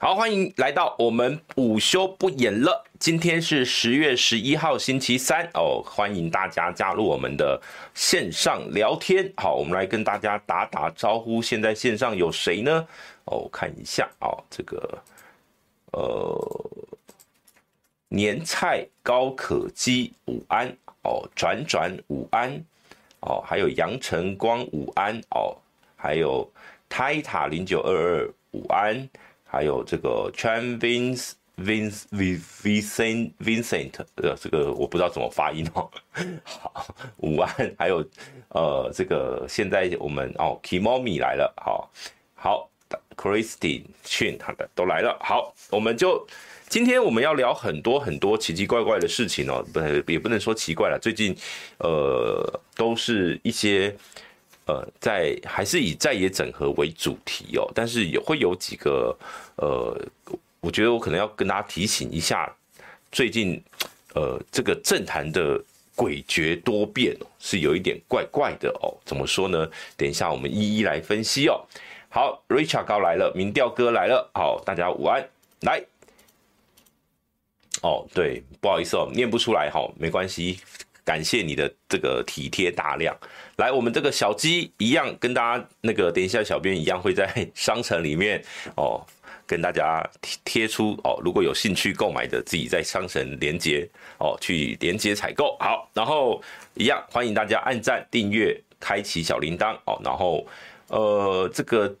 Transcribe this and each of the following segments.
好，欢迎来到我们午休不演了。今天是十月十一号星期三哦，欢迎大家加入我们的线上聊天。好，我们来跟大家打打招呼。现在线上有谁呢？哦，看一下哦，这个呃，年菜高可基午安哦，转转午安哦，还有杨晨光午安哦，还有泰塔零九二二午安。还有这个 Chan Vince Vince Vincent Vincent，呃，这个我不知道怎么发音哦。好，五万，还有呃，这个现在我们哦，Kimomi 来了，好，好，Christine Chin 好的都来了，好，我们就今天我们要聊很多很多奇奇怪怪的事情哦，不也不能说奇怪了，最近呃都是一些。呃，在还是以在野整合为主题哦，但是也会有几个呃，我觉得我可能要跟大家提醒一下，最近呃这个政坛的诡谲多变，是有一点怪怪的哦。怎么说呢？等一下我们一一来分析哦。好，Richard 高来了，民调哥来了，好，大家午安，来。哦，对，不好意思哦，念不出来哈，没关系。感谢你的这个体贴大量，来，我们这个小鸡一样跟大家那个，等一下小编一样会在商城里面哦，跟大家贴贴出哦，如果有兴趣购买的，自己在商城连接哦，去连接采购。好，然后一样欢迎大家按赞、订阅、开启小铃铛哦，然后呃，这个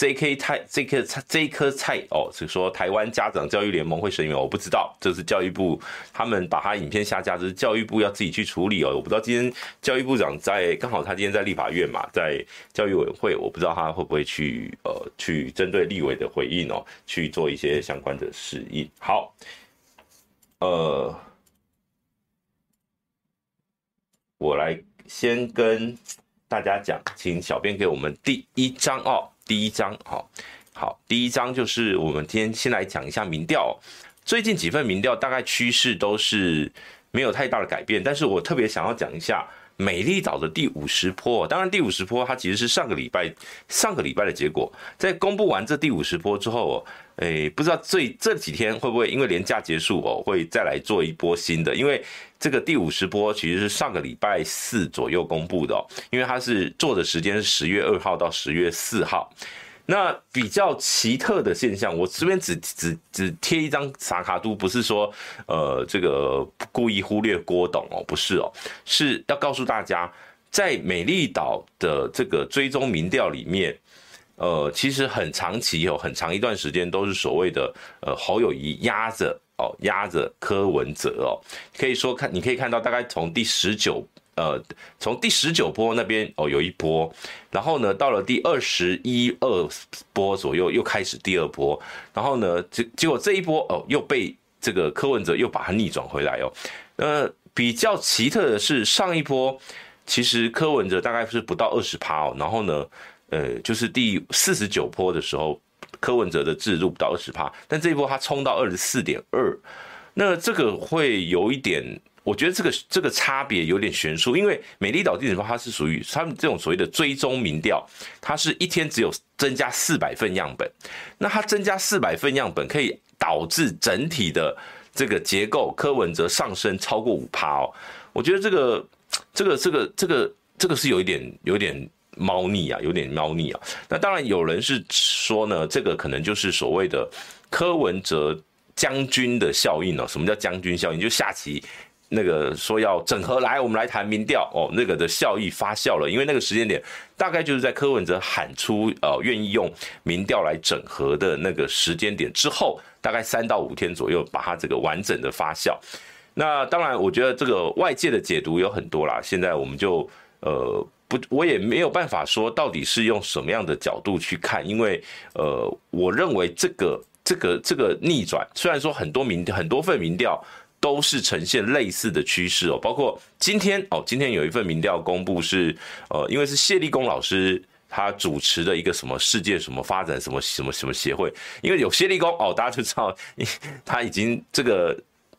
这。这颗菜，这颗菜，这一颗菜哦，是说台湾家长教育联盟会审议，我不知道，这是教育部他们把他影片下架，这是教育部要自己去处理哦。我不知道今天教育部长在，刚好他今天在立法院嘛，在教育委员会，我不知道他会不会去呃去针对立委的回应哦，去做一些相关的适应。好，呃，我来先跟大家讲，请小编给我们第一张哦。第一章，好，好，第一章就是我们今天先来讲一下民调。最近几份民调大概趋势都是没有太大的改变，但是我特别想要讲一下美丽岛的第五十坡。当然，第五十坡它其实是上个礼拜上个礼拜的结果，在公布完这第五十坡之后，诶，不知道这这几天会不会因为连假结束哦，会再来做一波新的？因为这个第五十波其实是上个礼拜四左右公布的哦，因为它是做的时间是十月二号到十月四号。那比较奇特的现象，我这边只只只贴一张萨卡都，不是说呃这个故意忽略郭董哦，不是哦，是要告诉大家，在美丽岛的这个追踪民调里面。呃，其实很长期有很长一段时间都是所谓的呃侯友谊压着哦，压着柯文哲哦，可以说看你可以看到大概从第十九呃从第十九波那边哦有一波，然后呢到了第二十一二波左右又开始第二波，然后呢结结果这一波哦又被这个柯文哲又把它逆转回来哦，呃比较奇特的是上一波其实柯文哲大概是不到二十趴哦，然后呢。呃，就是第四十九波的时候，柯文哲的置入不到二十趴，但这一波他冲到二十四点二，那这个会有一点，我觉得这个这个差别有点悬殊，因为美丽岛电子报它是属于他们这种所谓的追踪民调，它是一天只有增加四百份样本，那它增加四百份样本可以导致整体的这个结构柯文哲上升超过五趴哦，我觉得这个这个这个这个这个是有一点有点。猫腻啊，有点猫腻啊。那当然有人是说呢，这个可能就是所谓的柯文哲将军的效应哦。什么叫将军效应？就下棋那个说要整合来，我们来谈民调哦，那个的效益发酵了。因为那个时间点大概就是在柯文哲喊出呃愿意用民调来整合的那个时间点之后，大概三到五天左右，把它这个完整的发酵。那当然，我觉得这个外界的解读有很多啦。现在我们就呃。不，我也没有办法说到底是用什么样的角度去看，因为呃，我认为这个这个这个逆转，虽然说很多民很多份民调都是呈现类似的趋势哦，包括今天哦，今天有一份民调公布是呃，因为是谢立功老师他主持的一个什么世界什么发展什么什么什么协会，因为有谢立功哦，大家就知道他已经这个。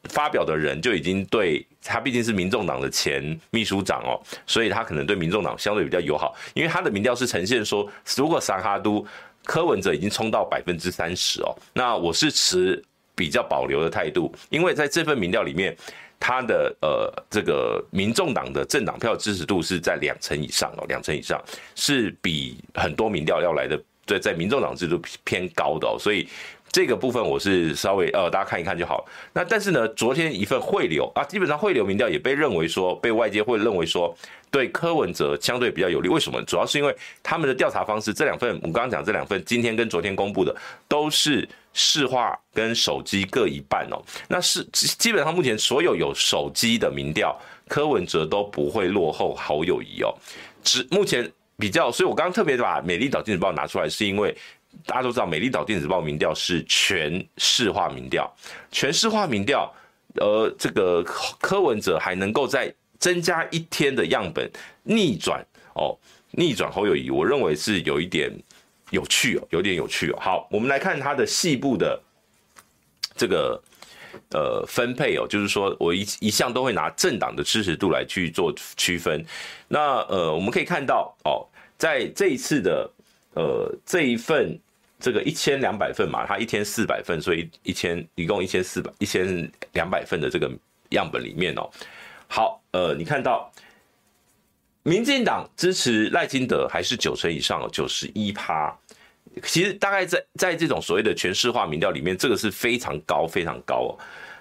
发表的人就已经对他毕竟是民众党的前秘书长哦，所以他可能对民众党相对比较友好，因为他的民调是呈现说，如果萨哈都柯文哲已经冲到百分之三十哦。那我是持比较保留的态度，因为在这份民调里面，他的呃这个民众党的政党票支持度是在两成以上哦，两成以上是比很多民调要来的，对，在民众党支持度偏高的哦，所以。这个部分我是稍微呃，大家看一看就好。那但是呢，昨天一份汇流啊，基本上汇流民调也被认为说，被外界会认为说，对柯文哲相对比较有利。为什么？主要是因为他们的调查方式，这两份我刚刚讲这两份，今天跟昨天公布的都是市话跟手机各一半哦。那是基本上目前所有有手机的民调，柯文哲都不会落后侯友谊哦。只目前比较，所以我刚刚特别把美丽岛电子报拿出来，是因为。大家都知道，美丽岛电子报民调是全市话民调，全市话民调，呃，这个柯文哲还能够在增加一天的样本逆转哦，逆转侯友宜，我认为是有一点有趣哦，有点有趣哦。好，我们来看他的细部的这个呃分配哦，就是说我一一向都会拿政党的支持度来去做区分。那呃，我们可以看到哦，在这一次的。呃，这一份这个一千两百份嘛，它一天四百份，所以一千一共一千四百一千两百份的这个样本里面哦，好，呃，你看到民进党支持赖清德还是九成以上，九十一趴，其实大概在在这种所谓的全市化民调里面，这个是非常高非常高哦，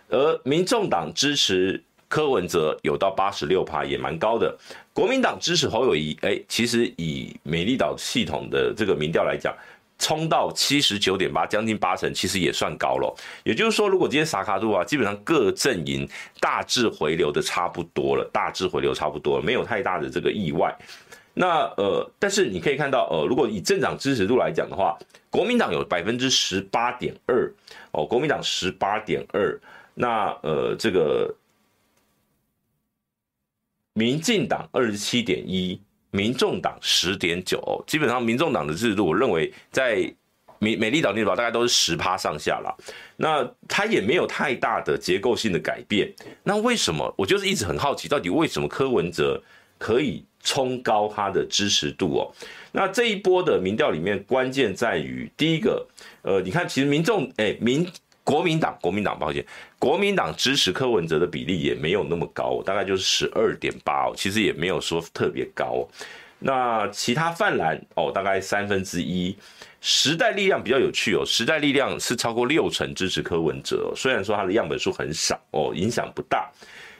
而民众党支持。柯文哲有到八十六趴，也蛮高的。国民党支持侯友谊，哎，其实以美丽岛系统的这个民调来讲，冲到七十九点八，将近八成，其实也算高了。也就是说，如果今天萨卡度啊，基本上各阵营大致回流的差不多了，大致回流差不多了，没有太大的这个意外。那呃，但是你可以看到，呃，如果以政党支持度来讲的话，国民党有百分之十八点二，哦，国民党十八点二，那呃，这个。民进党二十七点一，民众党十点九，基本上民众党的制度，我认为在美美丽岛那边大概都是十趴上下了。那它也没有太大的结构性的改变。那为什么？我就是一直很好奇，到底为什么柯文哲可以冲高他的支持度哦？那这一波的民调里面，关键在于第一个，呃，你看，其实民众哎民。国民党，国民党，抱歉，国民党支持柯文哲的比例也没有那么高，大概就是十二点八哦，其实也没有说特别高。那其他泛蓝哦，大概三分之一。时代力量比较有趣哦，时代力量是超过六成支持柯文哲，虽然说它的样本数很少哦，影响不大。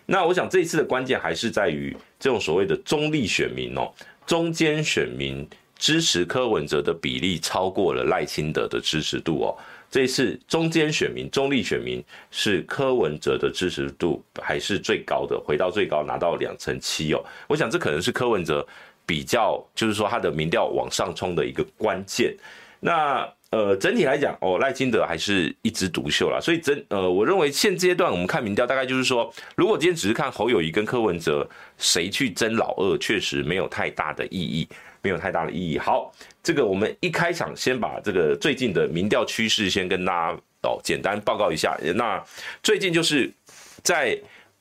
那我想这一次的关键还是在于这种所谓的中立选民哦，中间选民支持柯文哲的比例超过了赖清德的支持度哦。这一次中间选民、中立选民是柯文哲的支持度还是最高的，回到最高拿到两成七哦。我想这可能是柯文哲比较，就是说他的民调往上冲的一个关键。那呃，整体来讲哦，赖清德还是一枝独秀啦。所以真呃，我认为现阶段我们看民调，大概就是说，如果今天只是看侯友宜跟柯文哲谁去争老二，确实没有太大的意义。没有太大的意义。好，这个我们一开场先把这个最近的民调趋势先跟大家哦简单报告一下。那最近就是在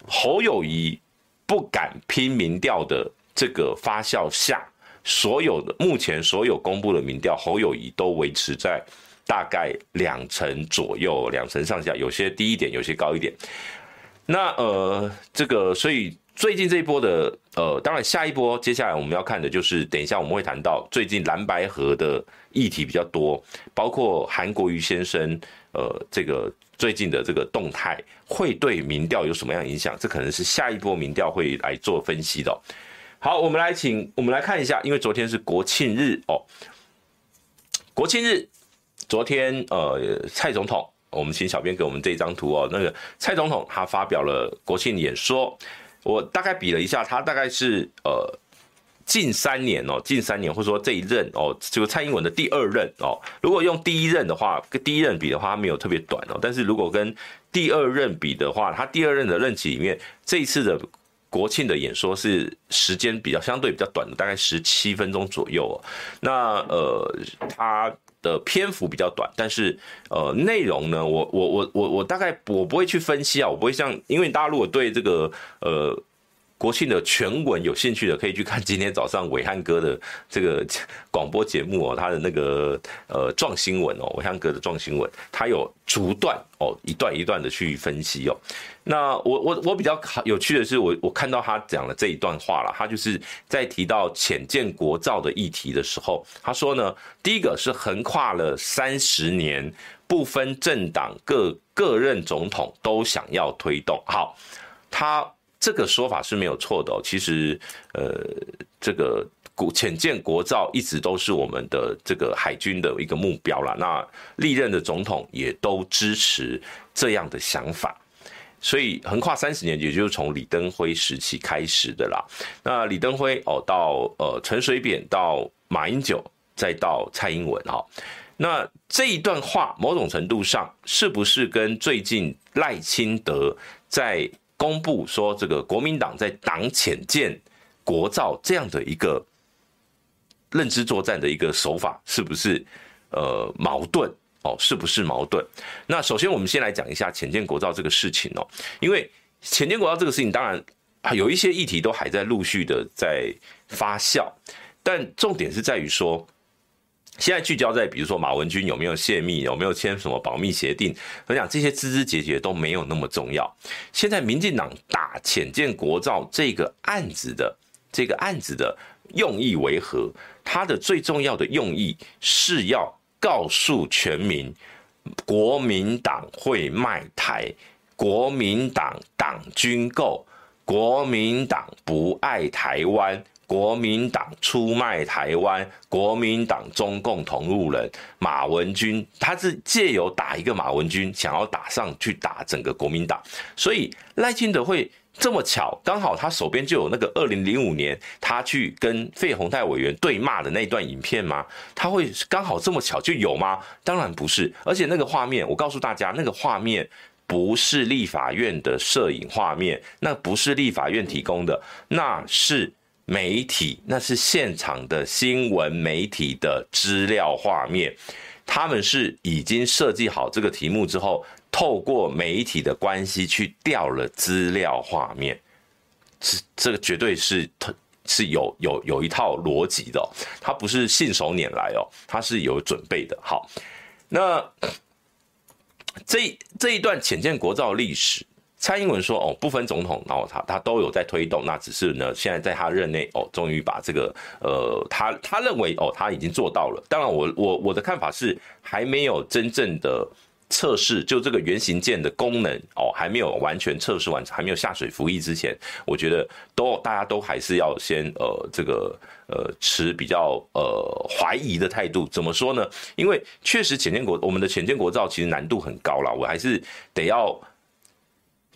侯友宜不敢拼民调的这个发酵下，所有的目前所有公布的民调，侯友宜都维持在大概两成左右，两成上下，有些低一点，有些高一点。那呃，这个所以。最近这一波的，呃，当然下一波接下来我们要看的就是，等一下我们会谈到最近蓝白河的议题比较多，包括韩国瑜先生，呃，这个最近的这个动态会对民调有什么样影响？这可能是下一波民调会来做分析的。好，我们来请我们来看一下，因为昨天是国庆日哦，国庆日，昨天呃，蔡总统，我们请小编给我们这张图哦，那个蔡总统他发表了国庆演说。我大概比了一下，他大概是呃近三年哦，近三年或者说这一任哦，就蔡英文的第二任哦。如果用第一任的话，跟第一任比的话，他没有特别短哦。但是如果跟第二任比的话，他第二任的任期里面，这一次的国庆的演说是时间比较相对比较短的，大概十七分钟左右哦。那呃，他。的篇幅比较短，但是呃内容呢，我我我我我大概我不会去分析啊，我不会像，因为大家如果对这个呃国庆的全文，有兴趣的可以去看今天早上伟汉哥的这个广播节目哦，他的那个呃壮新闻哦，伟汉哥的壮新闻，他有逐段哦一段一段的去分析哦。那我我我比较有趣的是，我我看到他讲了这一段话了，他就是在提到潜舰国造的议题的时候，他说呢，第一个是横跨了三十年，不分政党，各各任总统都想要推动。好，他。这个说法是没有错的。其实，呃，这个国潜舰国造一直都是我们的这个海军的一个目标啦。那历任的总统也都支持这样的想法，所以横跨三十年，也就是从李登辉时期开始的啦。那李登辉哦，到呃陈水扁，到马英九，再到蔡英文哈。那这一段话，某种程度上是不是跟最近赖清德在公布说，这个国民党在党潜舰国造这样的一个认知作战的一个手法，是不是呃矛盾哦？是不是矛盾？那首先我们先来讲一下潜舰国造这个事情哦，因为潜舰国造这个事情，当然有一些议题都还在陆续的在发酵，但重点是在于说。现在聚焦在，比如说马文君有没有泄密，有没有签什么保密协定，我讲这些枝枝节节都没有那么重要。现在民进党打浅见国造这个案子的这个案子的用意为何？它的最重要的用意是要告诉全民，国民党会卖台，国民党党军购，国民党不爱台湾。国民党出卖台湾，国民党中共同路人马文君，他是借由打一个马文君，想要打上去打整个国民党，所以赖清德会这么巧，刚好他手边就有那个二零零五年他去跟费鸿泰委员对骂的那段影片吗？他会刚好这么巧就有吗？当然不是，而且那个画面，我告诉大家，那个画面不是立法院的摄影画面，那不是立法院提供的，那是。媒体，那是现场的新闻媒体的资料画面，他们是已经设计好这个题目之后，透过媒体的关系去调了资料画面，这这个绝对是是有有有一套逻辑的，他不是信手拈来哦，他是有准备的。好，那这这一段浅见国造历史。蔡英文说：“哦，不分总统，然后他他都有在推动，那只是呢，现在在他任内，哦，终于把这个，呃，他他认为，哦，他已经做到了。当然我，我我的看法是，还没有真正的测试，就这个原型舰的功能，哦，还没有完全测试完，还没有下水服役之前，我觉得都大家都还是要先，呃，这个，呃，持比较呃怀疑的态度。怎么说呢？因为确实浅见国，我们的浅见国造其实难度很高啦，我还是得要。”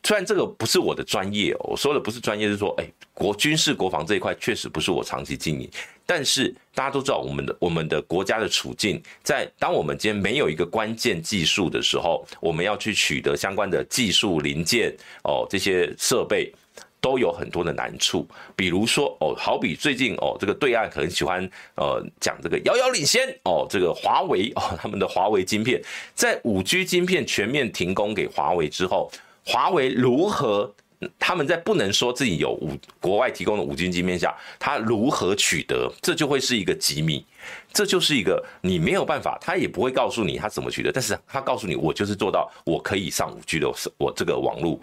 虽然这个不是我的专业，我说的不是专业，是说，哎，国军事国防这一块确实不是我长期经营。但是大家都知道，我们的我们的国家的处境，在当我们今天没有一个关键技术的时候，我们要去取得相关的技术零件哦，这些设备都有很多的难处。比如说哦，好比最近哦，这个对岸很喜欢呃讲这个遥遥领先哦，这个华为哦，他们的华为晶片在五 G 晶片全面停工给华为之后。华为如何？他们在不能说自己有五国外提供的五 G 晶片下，他如何取得？这就会是一个机密，这就是一个你没有办法，他也不会告诉你他怎么取得，但是他告诉你，我就是做到，我可以上五 G 的，我这个网络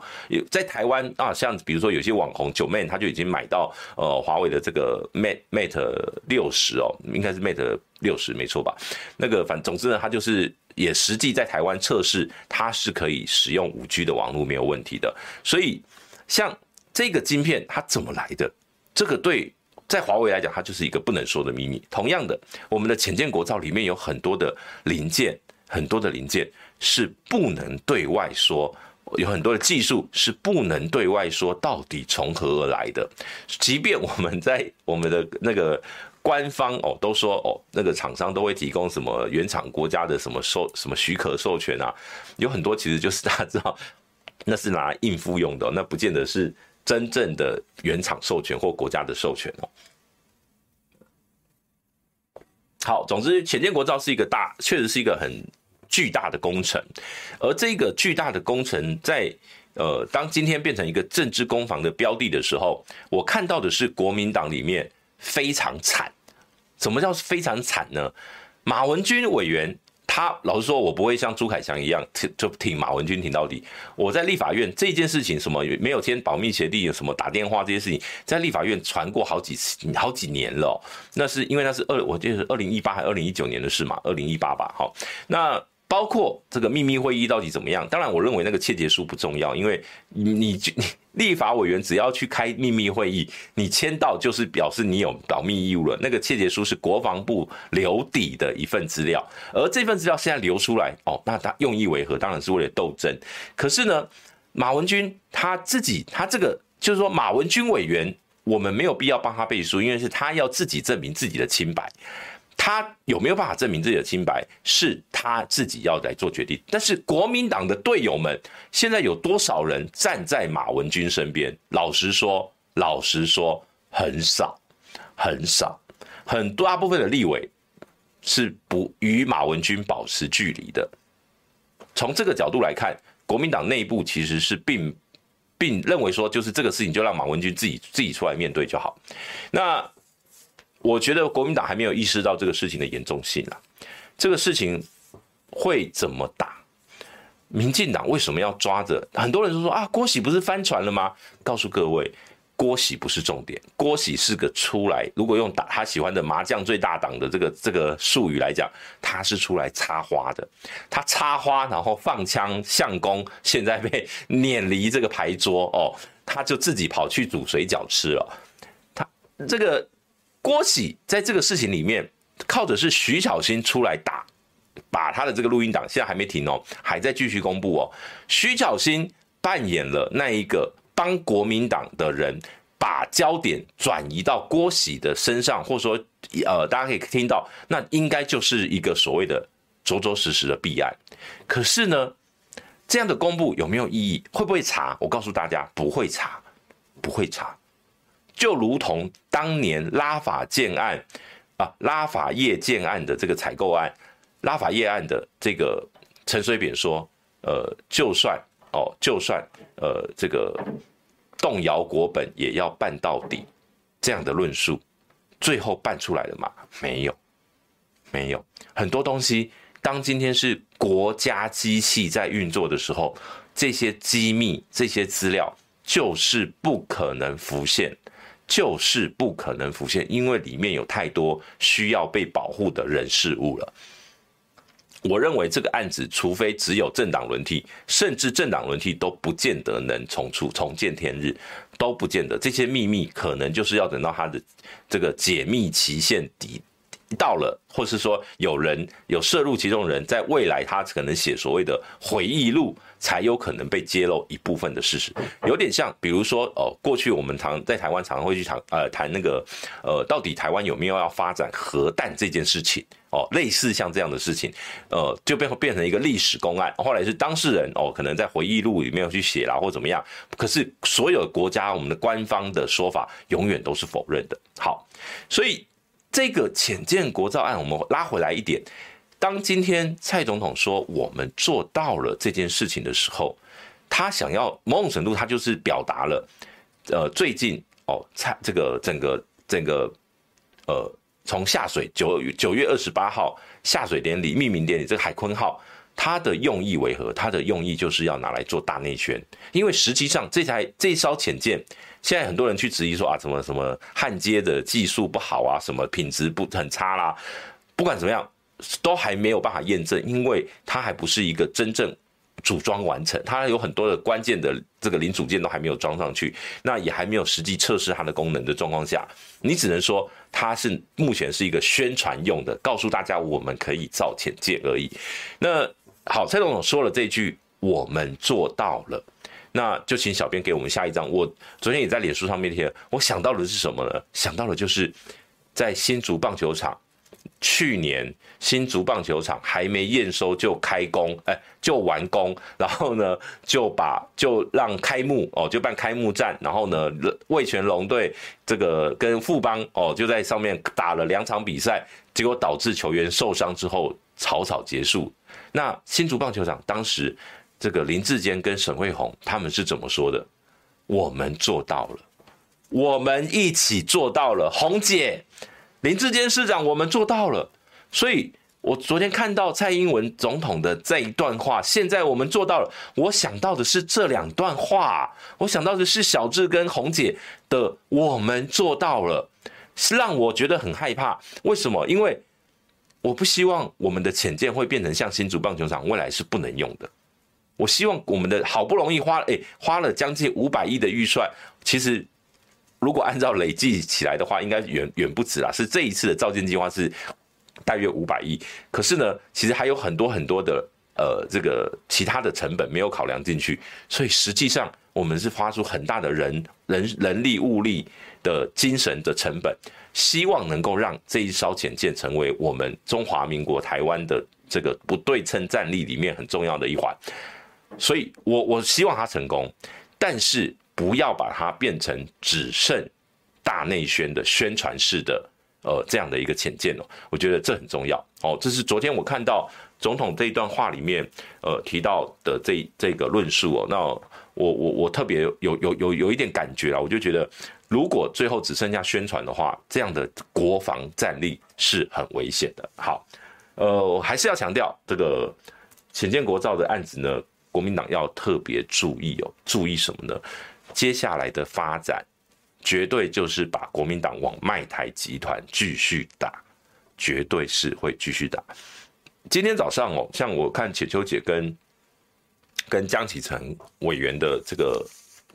在台湾啊，像比如说有些网红九妹，他就已经买到呃华为的这个 Mate Mate 六十哦，应该是 Mate 六十没错吧？那个反总之呢，他就是。也实际在台湾测试，它是可以使用五 G 的网络没有问题的。所以，像这个晶片它怎么来的？这个对在华为来讲，它就是一个不能说的秘密。同样的，我们的潜舰国造里面有很多的零件，很多的零件是不能对外说，有很多的技术是不能对外说到底从何而来的。即便我们在我们的那个。官方哦都说哦，那个厂商都会提供什么原厂国家的什么授什么许可授权啊，有很多其实就是大家知道 那是拿来应付用的，那不见得是真正的原厂授权或国家的授权哦。好，总之潜舰国造是一个大，确实是一个很巨大的工程，而这个巨大的工程在呃，当今天变成一个政治攻防的标的的时候，我看到的是国民党里面非常惨。什么叫非常惨呢？马文君委员。他老实说，我不会像朱凯翔一样挺就挺马文君挺到底。我在立法院这件事情，什么没有签保密协定，什么打电话这些事情，在立法院传过好几次、好几年了。那是因为那是二，我记得是二零一八还是二零一九年的事嘛？二零一八吧。好，那。包括这个秘密会议到底怎么样？当然，我认为那个切结书不重要，因为你你你立法委员只要去开秘密会议，你签到就是表示你有保密义务了。那个切结书是国防部留底的一份资料，而这份资料现在流出来，哦，那他用意为何？当然是为了斗争。可是呢，马文君他自己，他这个就是说，马文君委员，我们没有必要帮他背书，因为是他要自己证明自己的清白。他有没有办法证明自己的清白，是他自己要来做决定。但是国民党的队友们，现在有多少人站在马文君身边？老实说，老实说，很少，很少，很多大部分的立委是不与马文君保持距离的。从这个角度来看，国民党内部其实是并并认为说，就是这个事情就让马文君自己自己出来面对就好。那。我觉得国民党还没有意识到这个事情的严重性啊，这个事情会怎么打？民进党为什么要抓着？很多人都说啊，郭喜不是翻船了吗？告诉各位，郭喜不是重点，郭喜是个出来，如果用打他喜欢的麻将最大档的这个这个术语来讲，他是出来插花的。他插花，然后放枪相公，现在被撵离这个牌桌哦，他就自己跑去煮水饺吃了。他这个。郭喜在这个事情里面，靠的是徐巧芯出来打，把他的这个录音档现在还没停哦，还在继续公布哦。徐巧芯扮演了那一个帮国民党的人，把焦点转移到郭喜的身上，或者说，呃，大家可以听到，那应该就是一个所谓的着着实实的弊案。可是呢，这样的公布有没有意义？会不会查？我告诉大家，不会查，不会查。就如同当年拉法建案啊，拉法叶建案的这个采购案，拉法叶案的这个陈水扁说，呃，就算哦，就算呃这个动摇国本也要办到底，这样的论述，最后办出来了吗？没有，没有。很多东西，当今天是国家机器在运作的时候，这些机密、这些资料就是不可能浮现。就是不可能浮现，因为里面有太多需要被保护的人事物了。我认为这个案子，除非只有政党轮替，甚至政党轮替都不见得能重出、重见天日，都不见得。这些秘密可能就是要等到他的这个解密期限底。到了，或是说有人有涉入其中人，在未来他可能写所谓的回忆录，才有可能被揭露一部分的事实。有点像，比如说哦，过去我们常在台湾常常会去谈呃谈那个呃，到底台湾有没有要发展核弹这件事情哦，类似像这样的事情，呃，就变变成一个历史公案。后来是当事人哦，可能在回忆录里面去写啦，或怎么样。可是所有国家我们的官方的说法永远都是否认的。好，所以。这个浅见国造案，我们拉回来一点。当今天蔡总统说我们做到了这件事情的时候，他想要某种程度，他就是表达了，呃，最近哦，蔡这个整个整个呃，从下水九九月二十八号下水典礼命名典礼，这个海鲲号，它的用意为何？它的用意就是要拿来做大内宣，因为实际上这台这一艘潜舰。现在很多人去质疑说啊，什么什么焊接的技术不好啊，什么品质不很差啦，不管怎么样，都还没有办法验证，因为它还不是一个真正组装完成，它有很多的关键的这个零组件都还没有装上去，那也还没有实际测试它的功能的状况下，你只能说它是目前是一个宣传用的，告诉大家我们可以造潜舰而已。那好，蔡总统说了这句，我们做到了。那就请小编给我们下一张。我昨天也在脸书上面贴，我想到的是什么呢？想到的就是在新竹棒球场，去年新竹棒球场还没验收就开工，哎，就完工，然后呢就把就让开幕哦，就办开幕战，然后呢魏全龙队这个跟富邦哦就在上面打了两场比赛，结果导致球员受伤之后草草结束。那新竹棒球场当时。这个林志坚跟沈慧红他们是怎么说的？我们做到了，我们一起做到了，红姐，林志坚市长，我们做到了。所以我昨天看到蔡英文总统的这一段话，现在我们做到了。我想到的是这两段话，我想到的是小智跟红姐的“我们做到了”，是让我觉得很害怕。为什么？因为我不希望我们的浅见会变成像新竹棒球场，未来是不能用的。我希望我们的好不容易花诶花了将近五百亿的预算，其实如果按照累计起来的话，应该远远不止啦。是这一次的造舰计划是大约五百亿，可是呢，其实还有很多很多的呃这个其他的成本没有考量进去，所以实际上我们是花出很大的人人人力物力的精神的成本，希望能够让这一艘潜舰成为我们中华民国台湾的这个不对称战力里面很重要的一环。所以我，我希望他成功，但是不要把它变成只剩大内宣的宣传式的呃这样的一个浅见哦。我觉得这很重要哦。这是昨天我看到总统这一段话里面呃提到的这这个论述哦。那我我我特别有有有有一点感觉啊，我就觉得如果最后只剩下宣传的话，这样的国防战力是很危险的。好，呃，我还是要强调这个浅见国造的案子呢。国民党要特别注意哦，注意什么呢？接下来的发展绝对就是把国民党往卖台集团继续打，绝对是会继续打。今天早上哦，像我看浅秋姐跟跟江启臣委员的这个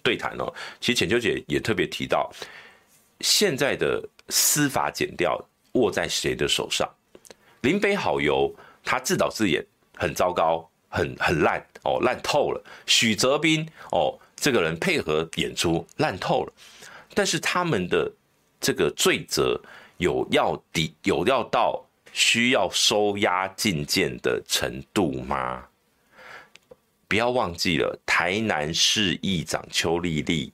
对谈哦，其实浅秋姐也特别提到，现在的司法检调握在谁的手上？林北好游他自导自演，很糟糕。很很烂哦，烂透了。许哲斌哦，这个人配合演出烂透了。但是他们的这个罪责有要抵有要到需要收押禁见的程度吗？不要忘记了，台南市议长邱丽丽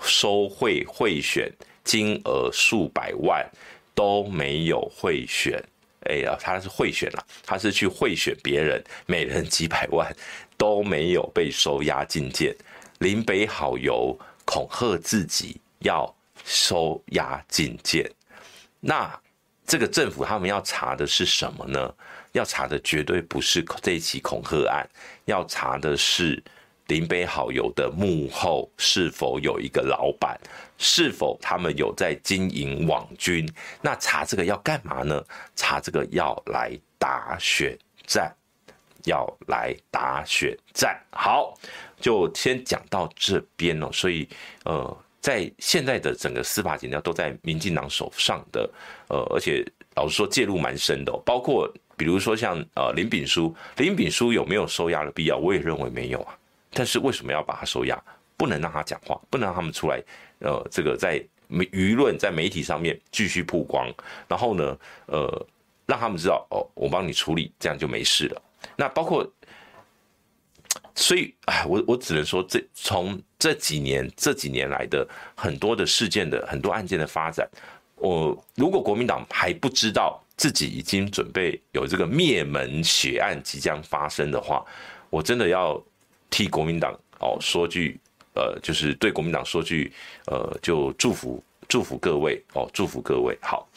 收贿贿选金额数百万都没有贿选。哎呀，他是贿选了，他是去贿选别人，每人几百万都没有被收押禁见。林北好游恐吓自己要收押禁见，那这个政府他们要查的是什么呢？要查的绝对不是这一起恐吓案，要查的是。林北好友的幕后是否有一个老板？是否他们有在经营网军？那查这个要干嘛呢？查这个要来打选战，要来打选战。好，就先讲到这边哦。所以，呃，在现在的整个司法警察都在民进党手上的，呃，而且老实说介入蛮深的，包括比如说像呃林炳书，林炳书有没有收押的必要？我也认为没有啊。但是为什么要把他收押？不能让他讲话，不能让他们出来。呃，这个在舆论在媒体上面继续曝光，然后呢，呃，让他们知道哦，我帮你处理，这样就没事了。那包括，所以哎，我我只能说，这从这几年这几年来的很多的事件的很多案件的发展，我如果国民党还不知道自己已经准备有这个灭门血案即将发生的话，我真的要。替国民党哦说句，呃，就是对国民党说句，呃，就祝福祝福各位哦，祝福各位好。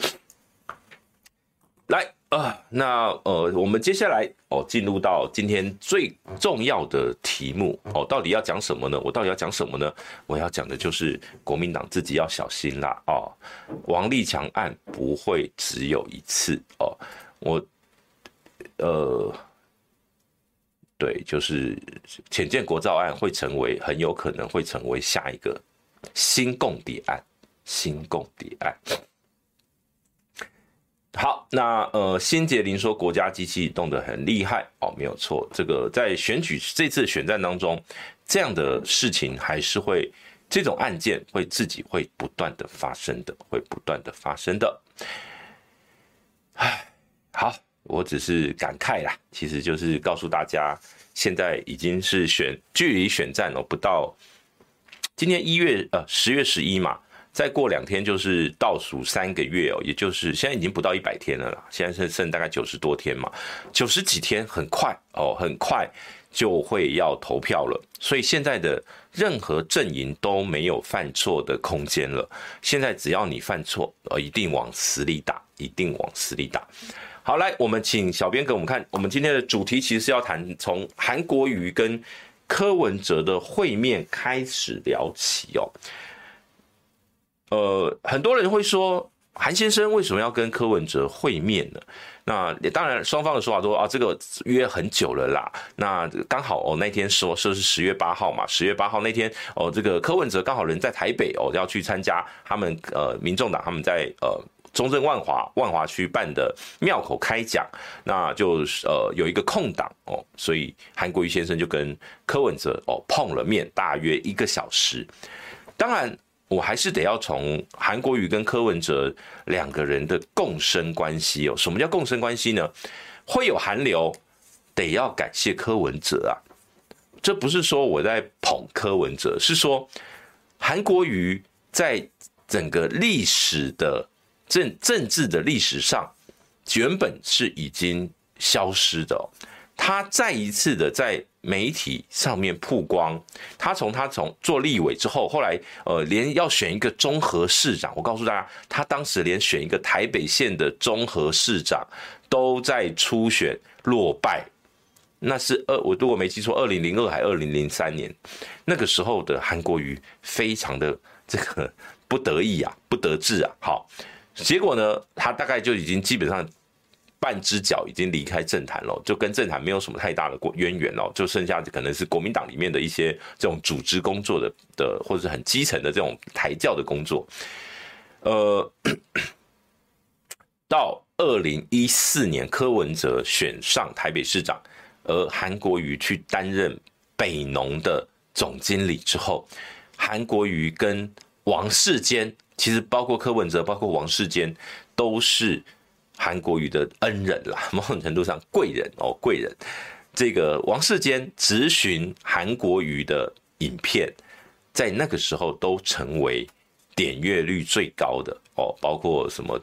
来啊、那呃，我们接下来哦，进入到今天最重要的题目哦，到底要讲什么呢？我到底要讲什么呢？我要讲的就是国民党自己要小心啦哦，王立强案不会只有一次哦，我呃。对，就是浅见国造案会成为很有可能会成为下一个新共谍案，新共谍案。好，那呃，辛杰林说国家机器动得很厉害哦，没有错。这个在选举这次选战当中，这样的事情还是会，这种案件会自己会不断的发生的，会不断的发生的。唉，好。我只是感慨啦，其实就是告诉大家，现在已经是选距离选战哦不到，今年一月呃十月十一嘛，再过两天就是倒数三个月哦，也就是现在已经不到一百天了啦，现在剩剩大概九十多天嘛，九十几天很快哦，很快就会要投票了，所以现在的任何阵营都没有犯错的空间了。现在只要你犯错，呃，一定往死里打，一定往死里打。好，来，我们请小编给我们看，我们今天的主题其实是要谈从韩国瑜跟柯文哲的会面开始聊起哦。呃，很多人会说，韩先生为什么要跟柯文哲会面呢？那当然，双方的说法都说啊，这个约很久了啦。那刚好哦，那天说说是十月八号嘛，十月八号那天哦，这个柯文哲刚好人在台北哦，要去参加他们呃民众党他们在呃中正万华万华区办的庙口开讲，那就呃有一个空档哦，所以韩国瑜先生就跟柯文哲哦碰了面，大约一个小时。当然。我还是得要从韩国瑜跟柯文哲两个人的共生关系哦。什么叫共生关系呢？会有韩流，得要感谢柯文哲啊。这不是说我在捧柯文哲，是说韩国瑜在整个历史的政政治的历史上，原本是已经消失的。他再一次的在媒体上面曝光，他从他从做立委之后，后来呃连要选一个综合市长，我告诉大家，他当时连选一个台北县的综合市长都在初选落败，那是二我如果没记错，二零零二还二零零三年，那个时候的韩国瑜非常的这个不得意啊，不得志啊，好，结果呢，他大概就已经基本上。半只脚已经离开政坛了，就跟政坛没有什么太大的渊源了，就剩下可能是国民党里面的一些这种组织工作的的，或者是很基层的这种抬轿的工作。呃，到二零一四年柯文哲选上台北市长，而韩国瑜去担任北农的总经理之后，韩国瑜跟王世坚，其实包括柯文哲，包括王世坚，都是。韩国瑜的恩人啦，某种程度上贵人哦，贵人。这个王世坚咨询韩国瑜的影片，在那个时候都成为点阅率最高的哦，包括什么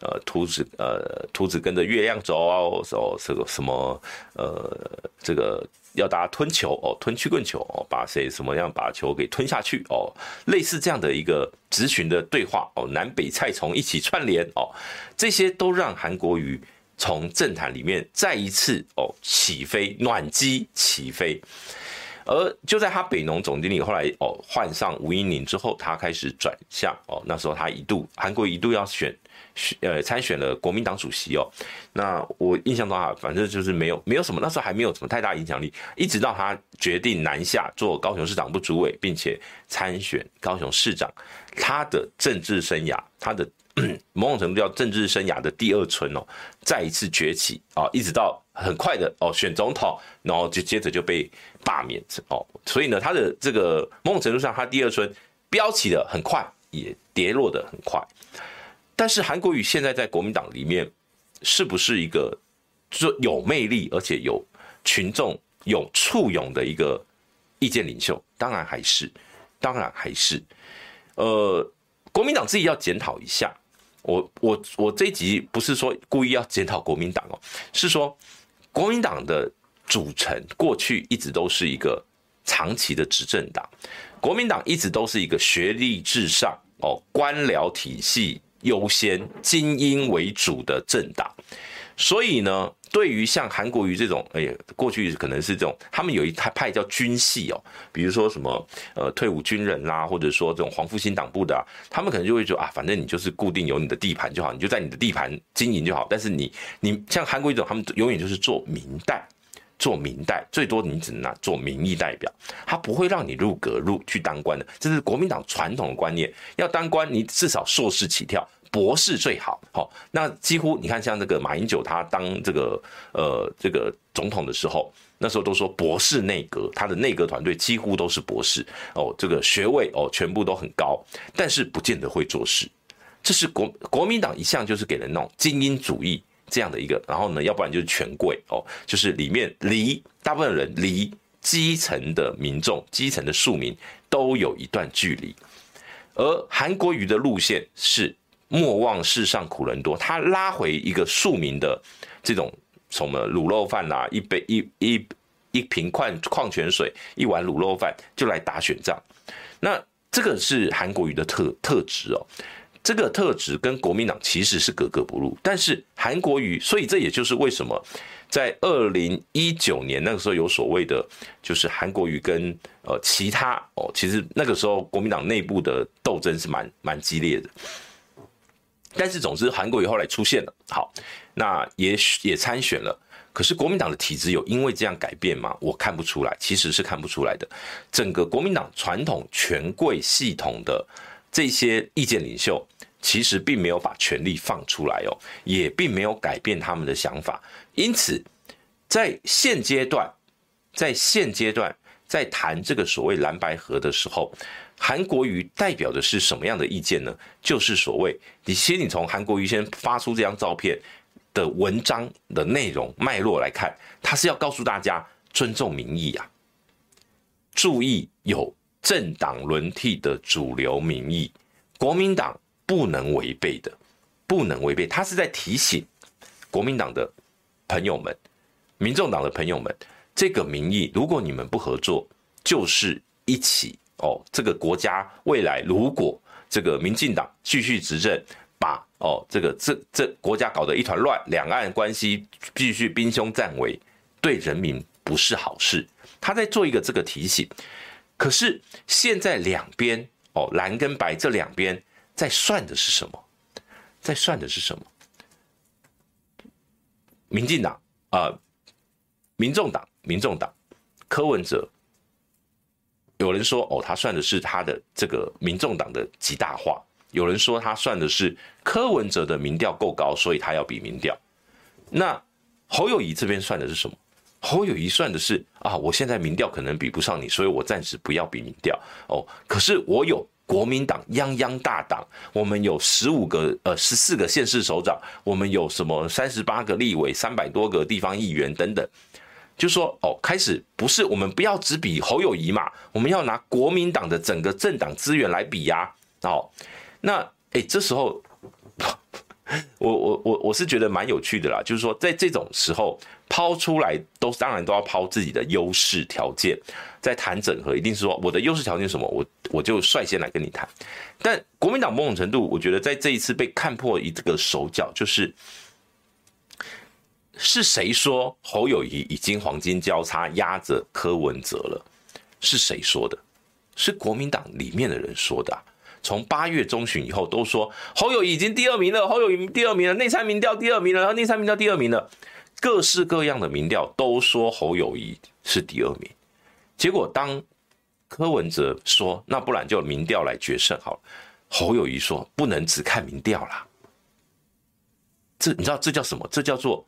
呃，秃子呃，秃子跟着月亮走哦，这个什么呃，这个。要大家吞球哦，吞曲棍球哦，把谁什么样把球给吞下去哦，类似这样的一个咨询的对话哦，南北菜虫一起串联哦，这些都让韩国瑜从政坛里面再一次哦起飞，暖机起飞。而就在他北农总经理后来哦换上吴英宁之后，他开始转向哦，那时候他一度韩国一度要选。呃，参选了国民党主席哦。那我印象中啊，反正就是没有没有什么，那时候还没有什么太大影响力。一直到他决定南下做高雄市党部主委，并且参选高雄市长，他的政治生涯，他的 某种程度叫政治生涯的第二春哦，再一次崛起啊，一直到很快的哦选总统，然后就接着就被罢免哦。所以呢，他的这个某种程度上，他第二春飙起的很快，也跌落的很快。但是韩国瑜现在在国民党里面，是不是一个有魅力而且有群众有簇拥的一个意见领袖？当然还是，当然还是。呃，国民党自己要检讨一下。我我我这一集不是说故意要检讨国民党哦，是说国民党的组成过去一直都是一个长期的执政党，国民党一直都是一个学历至上哦，官僚体系。优先精英为主的政党，所以呢，对于像韩国瑜这种，哎呀，过去可能是这种，他们有一派派叫军系哦，比如说什么呃退伍军人啦，或者说这种黄复兴党部的啊，他们可能就会说啊，反正你就是固定有你的地盘就好，你就在你的地盘经营就好。但是你你像韩国瑜这种，他们永远就是做民代。做民代，最多你只能拿做民意代表，他不会让你入阁入去当官的，这是国民党传统的观念。要当官，你至少硕士起跳，博士最好。好，那几乎你看，像这个马英九他当这个呃这个总统的时候，那时候都说博士内阁，他的内阁团队几乎都是博士哦，这个学位哦全部都很高，但是不见得会做事。这是国国民党一向就是给人那种精英主义。这样的一个，然后呢，要不然就是权贵哦，就是里面离大部分人离基层的民众、基层的庶民都有一段距离，而韩国瑜的路线是莫忘世上苦人多，他拉回一个庶民的这种什么卤肉饭啊，一杯一一一瓶矿矿泉水，一碗卤肉饭就来打选仗。那这个是韩国瑜的特特质哦，这个特质跟国民党其实是格格不入。但是韩国瑜，所以这也就是为什么在二零一九年那个时候有所谓的，就是韩国瑜跟呃其他哦，其实那个时候国民党内部的斗争是蛮蛮激烈的。但是总之，韩国瑜后来出现了，好，那也也参选了。可是国民党的体制有因为这样改变吗？我看不出来，其实是看不出来的。整个国民党传统权贵系统的这些意见领袖，其实并没有把权力放出来哦，也并没有改变他们的想法。因此，在现阶段，在现阶段，在谈这个所谓蓝白合的时候。韩国瑜代表的是什么样的意见呢？就是所谓，你先你从韩国瑜先发出这张照片的文章的内容脉络来看，他是要告诉大家尊重民意啊，注意有政党轮替的主流民意，国民党不能违背的，不能违背。他是在提醒国民党的朋友们、民众党的朋友们，这个民意如果你们不合作，就是一起。哦，这个国家未来如果这个民进党继续执政，把哦这个这这国家搞得一团乱，两岸关系继续兵凶战危，对人民不是好事。他在做一个这个提醒。可是现在两边哦蓝跟白这两边在算的是什么？在算的是什么？民进党啊、民众党，民众党，柯文哲。有人说哦，他算的是他的这个民众党的极大化；有人说他算的是柯文哲的民调够高，所以他要比民调。那侯友宜这边算的是什么？侯友宜算的是啊，我现在民调可能比不上你，所以我暂时不要比民调哦。可是我有国民党泱泱大党，我们有十五个呃十四个县市首长，我们有什么三十八个立委，三百多个地方议员等等。就说哦，开始不是我们不要只比侯友宜嘛，我们要拿国民党的整个政党资源来比呀。哦，那诶，这时候 我我我我是觉得蛮有趣的啦。就是说，在这种时候抛出来都当然都要抛自己的优势条件，在谈整合，一定是说我的优势条件什么，我我就率先来跟你谈。但国民党某种程度，我觉得在这一次被看破一个手脚，就是。是谁说侯友宜已经黄金交叉压着柯文哲了？是谁说的？是国民党里面的人说的啊。从八月中旬以后都说侯友宜已经第二名了，侯友宜第二名了，内参民调第二名了，然后内参民调第二名了，各式各样的民调都说侯友谊是第二名。结果当柯文哲说那不然就民调来决胜好了，侯友谊说不能只看民调啦。这你知道这叫什么？这叫做。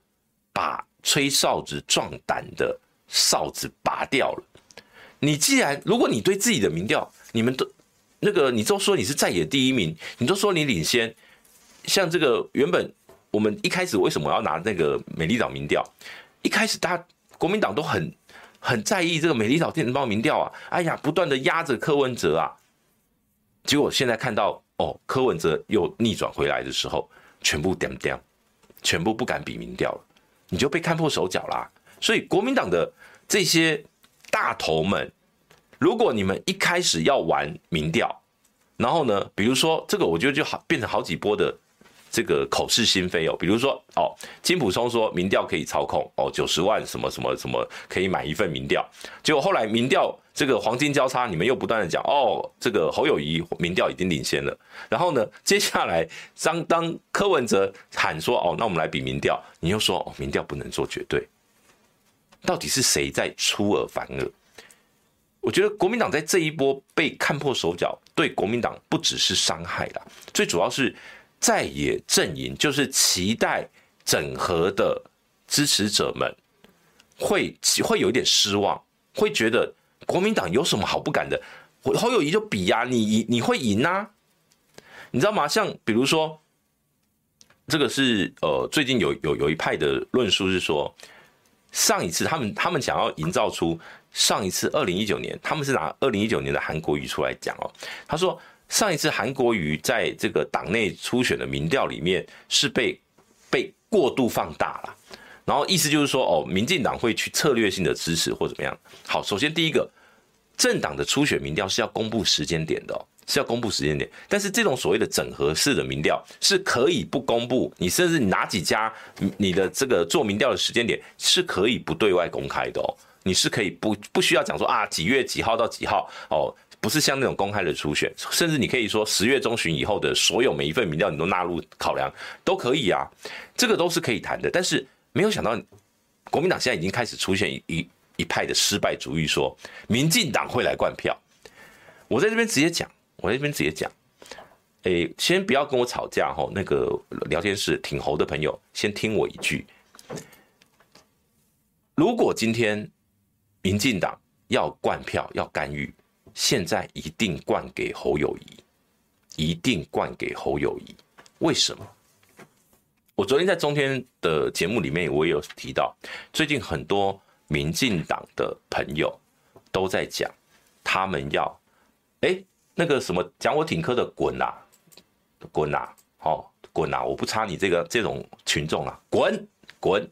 把吹哨子壮胆的哨子拔掉了。你既然，如果你对自己的民调，你们都那个，你都说你是在野第一名，你都说你领先。像这个原本我们一开始为什么要拿那个美丽岛民调？一开始大家国民党都很很在意这个美丽岛电子报民调啊，哎呀，不断的压着柯文哲啊。结果现在看到哦，柯文哲又逆转回来的时候，全部点点，全部不敢比民调了。你就被看破手脚啦，所以国民党的这些大头们，如果你们一开始要玩民调，然后呢，比如说这个，我觉得就好变成好几波的这个口是心非哦。比如说哦，金普聪说民调可以操控哦，九十万什么什么什么可以买一份民调，结果后来民调这个黄金交叉，你们又不断的讲哦，这个侯友宜民调已经领先了。然后呢，接下来当当柯文哲喊说哦，那我们来比民调，你又说哦，民调不能做绝对，到底是谁在出尔反尔？我觉得国民党在这一波被看破手脚，对国民党不只是伤害啦，最主要是。在野阵营就是期待整合的支持者们会会有一点失望，会觉得国民党有什么好不敢的？侯友谊就比呀，你你会赢啊？你知道吗？像比如说，这个是呃，最近有有有一派的论述是说，上一次他们他们想要营造出上一次二零一九年，他们是拿二零一九年的韩国瑜出来讲哦，他说。上一次韩国瑜在这个党内初选的民调里面是被被过度放大了，然后意思就是说，哦，民进党会去策略性的支持或怎么样。好，首先第一个，政党的初选民调是要公布时间点的哦。是要公布时间点，但是这种所谓的整合式的民调是可以不公布，你甚至哪几家，你的这个做民调的时间点是可以不对外公开的哦，你是可以不不需要讲说啊几月几号到几号哦，不是像那种公开的初选，甚至你可以说十月中旬以后的所有每一份民调你都纳入考量都可以啊，这个都是可以谈的，但是没有想到国民党现在已经开始出现一一派的失败主义，说民进党会来灌票，我在这边直接讲。我在这边直接讲，诶，先不要跟我吵架哈。那个聊天室挺猴的朋友，先听我一句：如果今天民进党要灌票、要干预，现在一定灌给侯友宜，一定灌给侯友宜。为什么？我昨天在中天的节目里面，我也有提到，最近很多民进党的朋友都在讲，他们要，诶。那个什么讲我挺柯的滚呐，滚呐，好滚呐！我不差你这个这种群众啊，滚滚！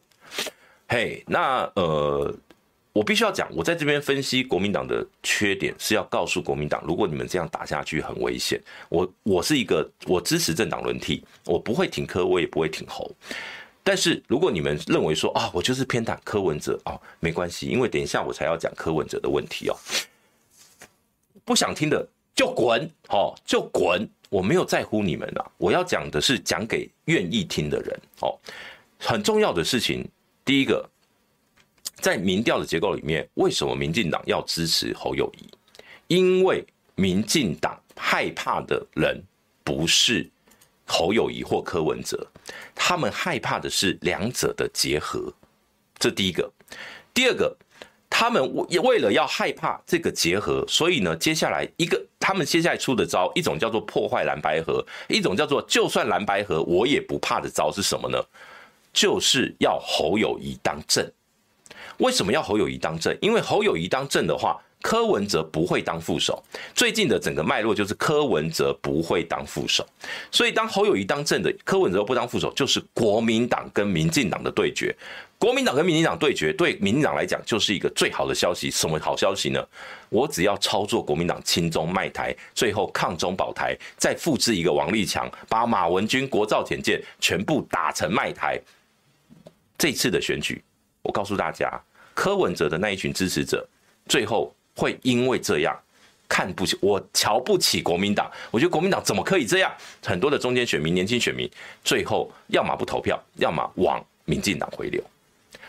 嘿，那呃，我必须要讲，我在这边分析国民党的缺点，是要告诉国民党，如果你们这样打下去很危险。我我是一个我支持政党轮替，我不会挺柯，我也不会挺侯。但是如果你们认为说啊，我就是偏袒柯文哲啊，没关系，因为等一下我才要讲柯文哲的问题哦。不想听的。就滚，哦，就滚！我没有在乎你们了。我要讲的是讲给愿意听的人。哦，很重要的事情，第一个，在民调的结构里面，为什么民进党要支持侯友谊？因为民进党害怕的人不是侯友谊或柯文哲，他们害怕的是两者的结合。这第一个，第二个。他们为为了要害怕这个结合，所以呢，接下来一个他们接下来出的招，一种叫做破坏蓝白合，一种叫做就算蓝白合我也不怕的招是什么呢？就是要侯友谊当正。为什么要侯友谊当政？因为侯友谊当政的话，柯文哲不会当副手。最近的整个脉络就是柯文哲不会当副手，所以当侯友谊当政的，柯文哲不当副手，就是国民党跟民进党的对决。国民党跟民进党对决，对民进党来讲就是一个最好的消息。什么好消息呢？我只要操作国民党亲中卖台，最后抗中保台，再复制一个王立强，把马文君国造潜舰全部打成卖台。这次的选举，我告诉大家，柯文哲的那一群支持者，最后会因为这样看不起我，瞧不起国民党。我觉得国民党怎么可以这样？很多的中间选民、年轻选民，最后要么不投票，要么往民进党回流。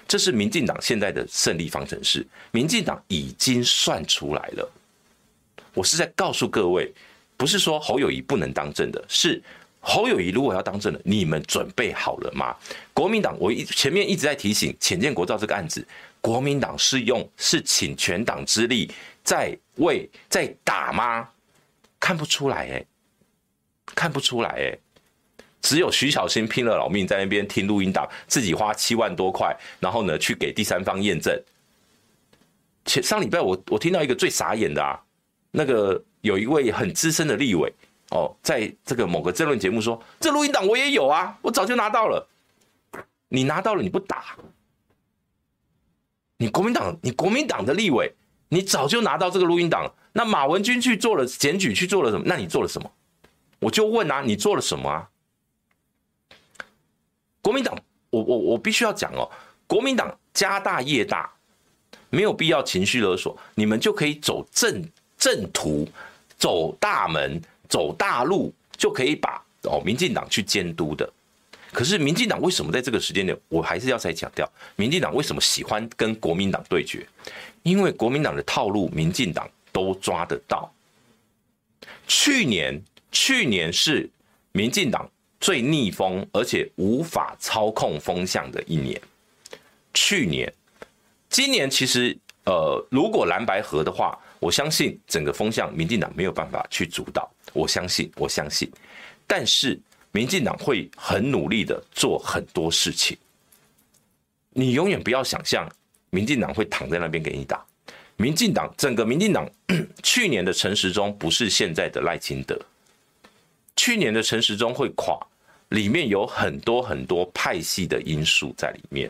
这是民进党现在的胜利方程式，民进党已经算出来了。我是在告诉各位，不是说侯友宜不能当政的，是侯友宜如果要当政的，你们准备好了吗？国民党，我一前面一直在提醒浅见国造这个案子，国民党是用是请全党之力在为在打吗？看不出来哎，看不出来哎。只有徐小新拼了老命在那边听录音档，自己花七万多块，然后呢去给第三方验证。前上礼拜我我听到一个最傻眼的啊，那个有一位很资深的立委哦，在这个某个政论节目说，这录音档我也有啊，我早就拿到了。你拿到了你不打？你国民党你国民党的立委，你早就拿到这个录音档。那马文君去做了检举，去做了什么？那你做了什么？我就问啊，你做了什么啊？国民党，我我我必须要讲哦，国民党家大业大，没有必要情绪勒索，你们就可以走正正途，走大门，走大路，就可以把哦民进党去监督的。可是民进党为什么在这个时间点，我还是要再强调，民进党为什么喜欢跟国民党对决？因为国民党的套路，民进党都抓得到。去年，去年是民进党。最逆风，而且无法操控风向的一年。去年、今年其实，呃，如果蓝白合的话，我相信整个风向，民进党没有办法去主导。我相信，我相信。但是，民进党会很努力的做很多事情。你永远不要想象，民进党会躺在那边给你打。民进党整个民进党 去年的陈时中不是现在的赖清德。去年的陈时中会垮，里面有很多很多派系的因素在里面。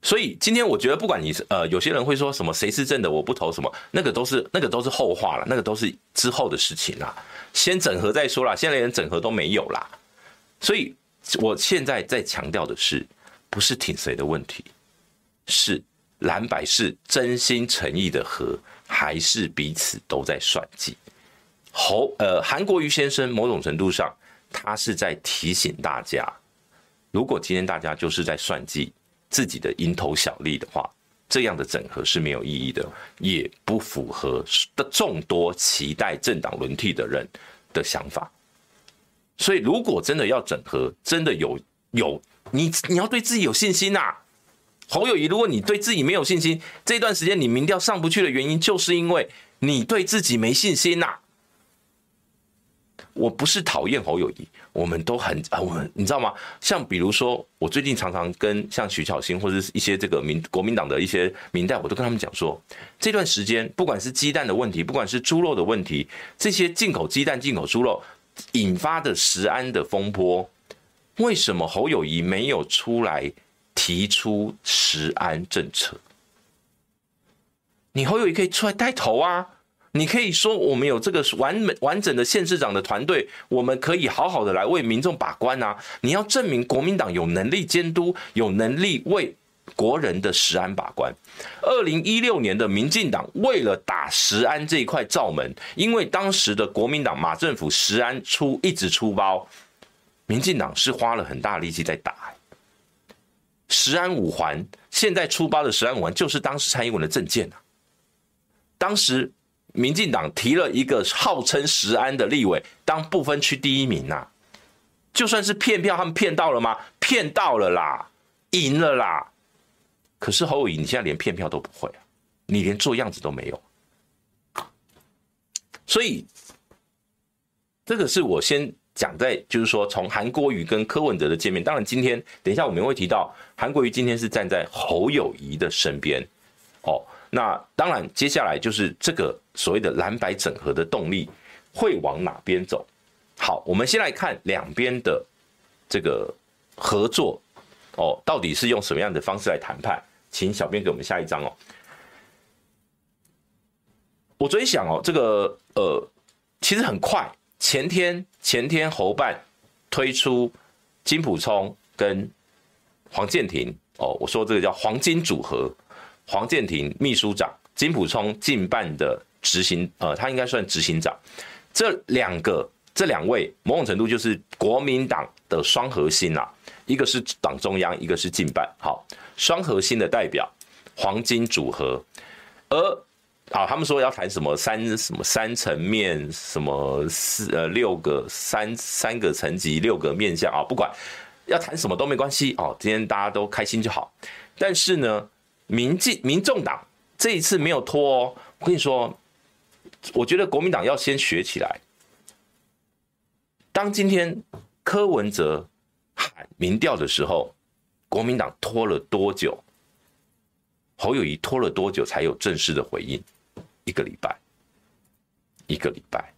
所以今天我觉得，不管你是呃，有些人会说什么谁是正的，我不投什么，那个都是那个都是后话了，那个都是之后的事情啦。先整合再说啦，现在连整合都没有啦。所以我现在在强调的是，不是挺谁的问题，是蓝白是真心诚意的合，还是彼此都在算计？侯呃韩国瑜先生某种程度上，他是在提醒大家，如果今天大家就是在算计。自己的蝇头小利的话，这样的整合是没有意义的，也不符合的众多期待政党轮替的人的想法。所以，如果真的要整合，真的有有你，你要对自己有信心呐、侯友谊，如果你对自己没有信心，这段时间你民调上不去的原因，就是因为你对自己没信心呐、我不是讨厌侯友宜，我们都很啊，我们你知道吗？像比如说，我最近常常跟像徐巧芯或者是一些这个民国民党的一些民代，我都跟他们讲说，这段时间不管是鸡蛋的问题，不管是猪肉的问题，这些进口鸡蛋、进口猪肉引发的食安的风波，为什么侯友宜没有出来提出食安政策？你侯友谊可以出来带头啊！你可以说我们有这个完美完整的县市长的团队，我们可以好好的来为民众把关啊！你要证明国民党有能力监督，有能力为国人的食安把关。二零一六年的民进党为了打食安这一块罩门，因为当时的国民党马政府食安出一直出包，民进党是花了很大力气在打食安五环。现在出包的食安五环就是当时蔡英文的政见啊，当时。民进党提了一个号称石安的立委当不分区第一名呐，就算是骗票，他们骗到了吗？骗到了啦，赢了啦。可是侯友宜，你现在连骗票都不会啊，你连做样子都没有。所以这个是我先讲在，就是说从韩国瑜跟柯文哲的见面。当然，今天等一下我们会提到韩国瑜今天是站在侯友宜的身边哦。那当然，接下来就是这个所谓的蓝白整合的动力会往哪边走？好，我们先来看两边的这个合作哦，到底是用什么样的方式来谈判？请小编给我们下一张哦。我昨天想哦，这个呃，其实很快，前天前天侯办推出金普聪跟黄健庭哦，我说这个叫黄金组合。黄建庭秘书长，金普聪竞办的执行，呃，他应该算执行长。这两个，这两位某种程度就是国民党的双核心啦，一个是党中央，一个是竞办，好，双核心的代表，黄金组合。而啊，他们说要谈什么三什么三层面，什么四呃六个三三个层级，六个面向啊，不管要谈什么都没关系哦，今天大家都开心就好。但是呢，民进、民众党这一次没有拖哦，我跟你说，我觉得国民党要先学起来。当今天柯文哲喊民调的时候，国民党拖了多久？侯友谊拖了多久才有正式的回应？一个礼拜，一个礼拜。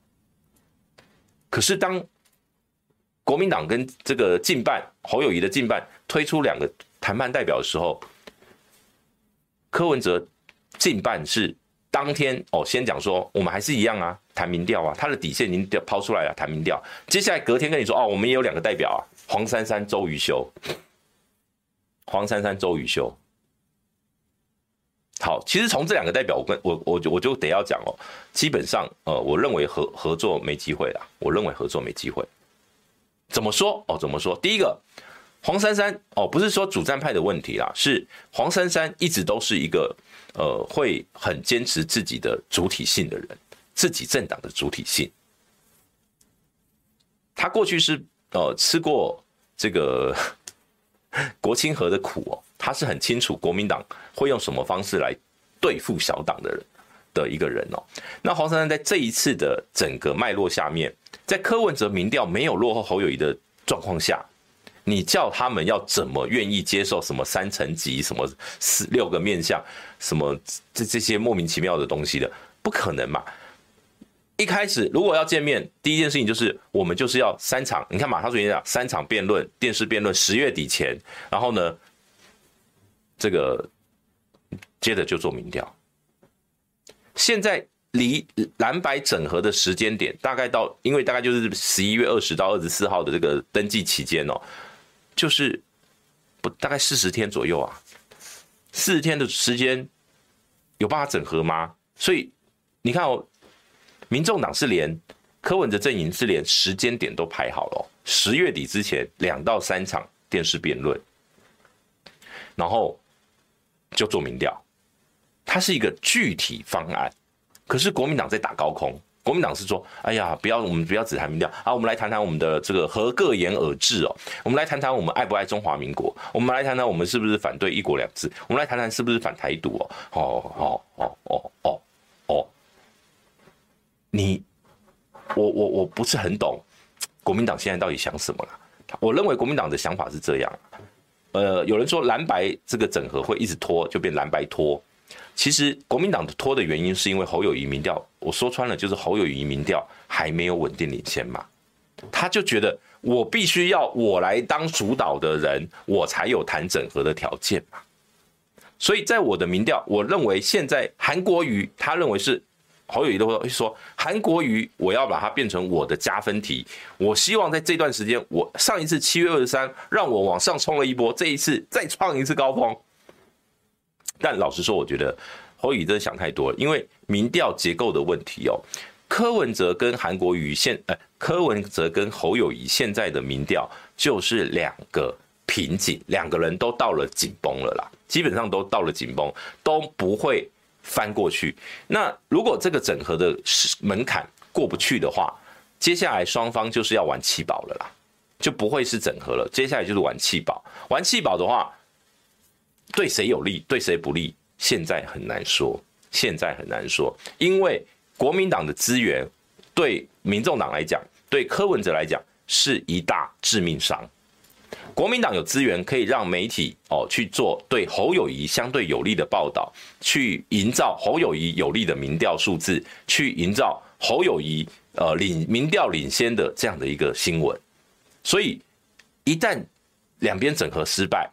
可是当国民党跟这个近办侯友谊的近办推出两个谈判代表的时候，柯文哲近半是当天哦，先讲说我们还是一样啊，谈民调啊，他的底线已经抛出来了，谈民调。接下来隔天跟你说哦，我们也有两个代表啊，黄珊珊、周瑜修。黄珊珊、周瑜修。好，其实从这两个代表，我跟我我我就得要讲哦，基本上呃，我认为合合作没机会啦，我认为合作没机会。怎么说哦？怎么说？第一个。黄珊珊哦，不是说主战派的问题啦，是黄珊珊一直都是一个呃会很坚持自己的主体性的人，自己政党的主体性。他过去是呃吃过这个 国清河的苦哦，他是很清楚国民党会用什么方式来对付小党的人的一个人哦。那黄珊珊在这一次的整个脉络下面，在柯文哲民调没有落后侯友谊的状况下。你叫他们要怎么愿意接受什么三层级、什么四六个面向、什么这这些莫名其妙的东西的，不可能嘛？一开始如果要见面，第一件事情就是我们就是要三场。你看马上昨天讲三场辩论，电视辩论，十月底前，然后呢，这个接着就做民调。现在离蓝白整合的时间点，大概到，因为大概就是十一月二十到二十四号的这个登记期间哦，就是不大概四十天左右啊，四十天的时间有办法整合吗？所以你看哦。民众党是连柯文哲阵营是连时间点都排好了哦，十月底之前两到三场电视辩论，然后就做民调，它是一个具体方案。可是国民党在打高空，国民党是说：“哎呀，不要，我们不要只谈民调啊，我们来谈谈我们的这个合各言而治哦，我们来谈谈我们爱不爱中华民国，我们来谈谈我们是不是反对一国两制，我们来谈谈是不是反台独哦，哦哦哦哦哦。”你，我我我不是很懂，国民党现在到底想什么了？我认为国民党的想法是这样，呃，有人说蓝白这个整合会一直拖，就变蓝白拖。其实国民党的拖的原因是因为侯友谊民调，我说穿了就是侯友谊民调还没有稳定领先嘛，他就觉得我必须要我来当主导的人，我才有谈整合的条件嘛。所以在我的民调，我认为现在韩国瑜他认为是。侯友谊都会说，韩国瑜，我要把它变成我的加分题。我希望在这段时间，我上一次七月二十三让我往上冲了一波，这一次再创一次高峰。但老实说，我觉得侯友真的想太多了，因为民调结构的问题哦。柯文哲跟韩国瑜现，呃，柯文哲跟侯友宜现在的民调就是两个瓶颈，两个人都到了紧绷了啦，基本上都到了紧绷，都不会。翻过去，那如果这个整合的门槛过不去的话，接下来双方就是要玩弃保了啦，就不会是整合了。接下来就是玩弃保，玩弃保的话，对谁有利，对谁不利，现在很难说，现在很难说，因为国民党的资源对民众党来讲，对柯文哲来讲是一大致命伤。国民党有资源可以让媒体哦去做对侯友谊相对有利的报道，去营造侯友谊有利的民调数字，去营造侯友谊呃领民调领先的这样的一个新闻。所以一旦两边整合失败，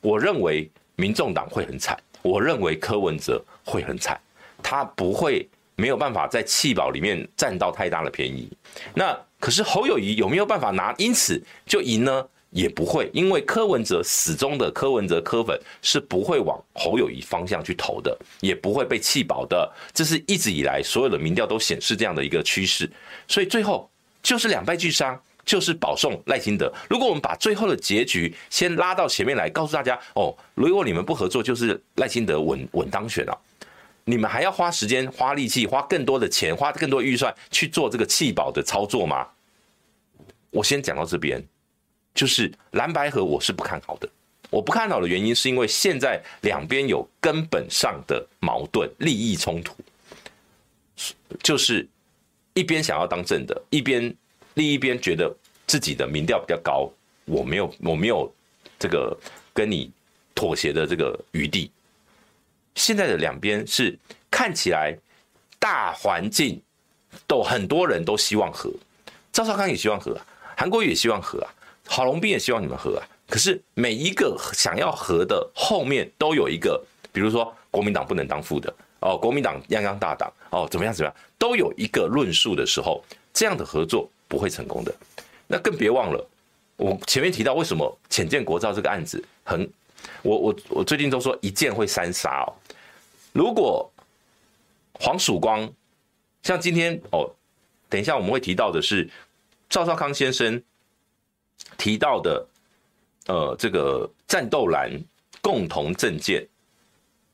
我认为民众党会很惨，我认为柯文哲会很惨，他不会没有办法在弃保里面占到太大的便宜。那可是侯友宜有没有办法拿因此就赢呢？也不会，因为柯文哲始终的柯文哲柯粉是不会往侯友宜方向去投的，也不会被弃保的，这是一直以来所有的民调都显示这样的一个趋势，所以最后就是两败俱伤，就是保送赖清德。如果我们把最后的结局先拉到前面来，告诉大家哦，如果你们不合作，就是赖清德稳稳当选了，你们还要花时间、花力气、花更多的钱、花更多预算去做这个弃保的操作吗？我先讲到这边。就是蓝白合，我是不看好的。我不看好的原因，是因为现在两边有根本上的矛盾、利益冲突，就是一边想要当正的，一边另一边觉得自己的民调比较高，我没有我没有这个跟你妥协的这个余地。现在的两边是看起来大环境都很多人都希望和，赵少康也希望和啊，韩国也希望和啊。郝龙斌也希望你们和啊，可是每一个想要和的后面都有一个，比如说国民党不能当副的哦，国民党泱泱大党哦，怎么样怎么样，都有一个论述的时候，这样的合作不会成功的。那更别忘了，我前面提到为什么浅见国造这个案子很，我我我最近都说一件会三杀哦。如果黄曙光像今天哦，等一下我们会提到的是赵少康先生。提到的，呃，这个战斗蓝共同政见，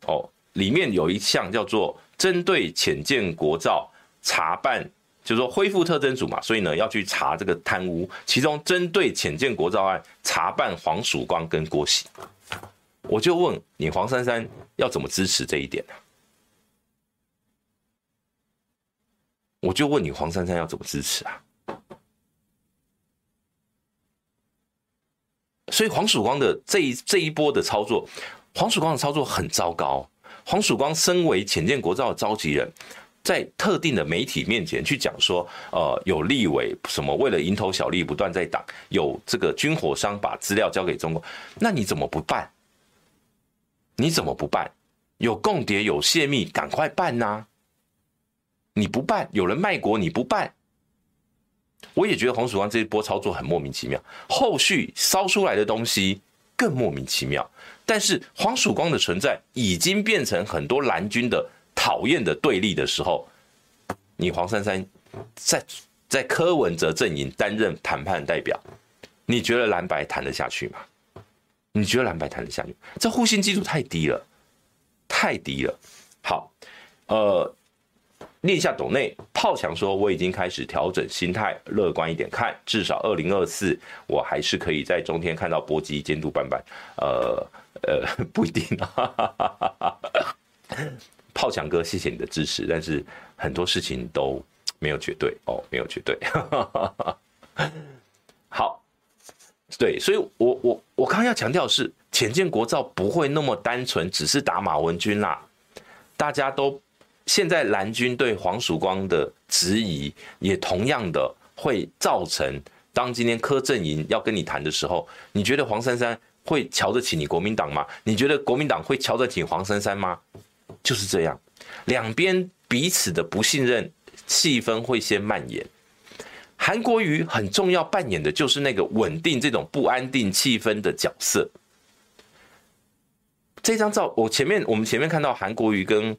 哦，里面有一项叫做针对浅见国造查办，就是说恢复特征组嘛，所以呢要去查这个贪污，其中针对潜舰国造案查办黄曙光跟郭喜，我就问你黄珊珊要怎么支持这一点呢？我就问你黄珊珊要怎么支持啊？所以黄曙光的这一这一波的操作，黄曙光的操作很糟糕。黄曙光身为潜舰国造的召集人，在特定的媒体面前去讲说，呃，有立委什么为了蝇头小利不断在挡，有这个军火商把资料交给中国，那你怎么不办？你怎么不办？有共谍有泄密，赶快办呐、你不办，有人卖国，你不办。我也觉得黄曙光这一波操作很莫名其妙，后续烧出来的东西更莫名其妙。但是黄曙光的存在已经变成很多蓝军的。讨厌的对立的时候，你黄珊珊在在柯文哲阵营担任谈判代表，你觉得蓝白谈得下去吗？你觉得蓝白谈得下去？这互信基础太低了，太低了。好，呃，念一下董内炮强说，我已经开始调整心态，乐观一点看，至少二零二四我还是可以在中天看到波及监督班班。呃呃，不一定啊。炮强哥，谢谢你的支持，但是很多事情都没有绝对哦，没有绝对。好，对，所以我我我刚刚要强调的是，潜舰国造不会那么单纯，只是打马文君啦。大家都现在蓝军对黄曙光的质疑，也同样的会造成，当今天柯阵营要跟你谈的时候，你觉得黄珊珊会瞧得起你国民党吗？你觉得国民党会瞧得起黄珊珊吗？就是这样，两边彼此的不信任气氛会先蔓延。韩国瑜很重要扮演的就是那个稳定这种不安定气氛的角色。这张照，我前面我们前面看到韩国瑜跟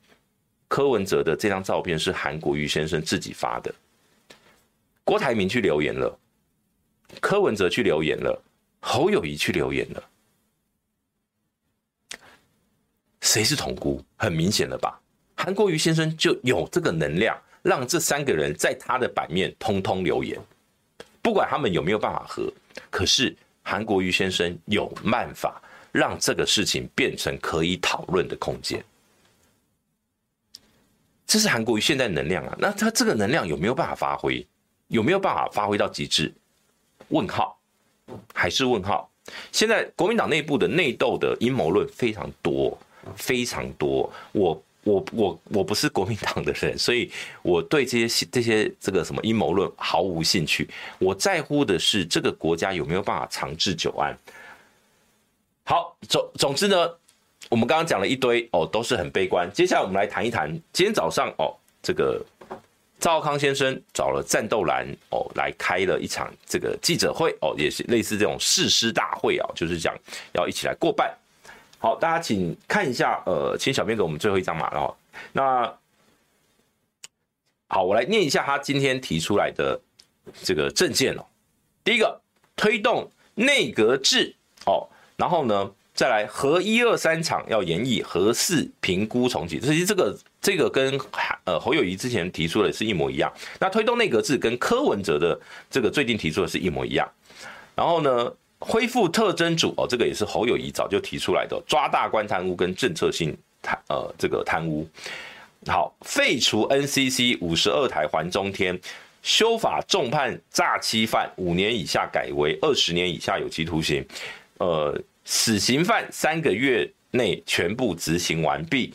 柯文哲的这张照片是韩国瑜先生自己发的，郭台铭去留言了，柯文哲去留言了，侯友谊去留言了。谁是统姑？很明显了吧？韩国瑜先生就有这个能量，让这三个人在他的版面通通留言，不管他们有没有办法合，可是韩国瑜先生有办法让这个事情变成可以讨论的空间。这是韩国瑜现在能量啊，那他这个能量有没有办法发挥？有没有办法发挥到极致？问号，还是问号？现在国民党内部的内斗的阴谋论非常多。非常多，我我我我不是国民党的人，所以我对这些这些这个什么阴谋论毫无兴趣。我在乎的是这个国家有没有办法长治久安。好，总总之呢，我们刚刚讲了一堆哦，都是很悲观。接下来我们来谈一谈，今天早上哦，这个赵康先生找了战斗蓝哦来开了一场这个记者会哦，也是类似这种誓师大会啊，就是讲要一起来过半。好，大家请看一下，呃，请小编给我们最后一张嘛，然后那好，我来念一下他今天提出来的这个政见哦。第一个，推动内阁制哦，然后呢，再来核一二三厂要研议，核四评估重启，其实这个这个跟呃侯友谊之前提出的是一模一样。那推动内阁制跟柯文哲的这个最近提出的是一模一样，然后呢，恢复特侦组哦，这个也是侯友宜早就提出来的，抓大官贪污跟政策性贪呃这个贪污。好，废除 NCC 五十二台还中天，修法重判诈欺犯五年以下改为二十年以下有期徒刑，呃，死刑犯三个月内全部执行完毕，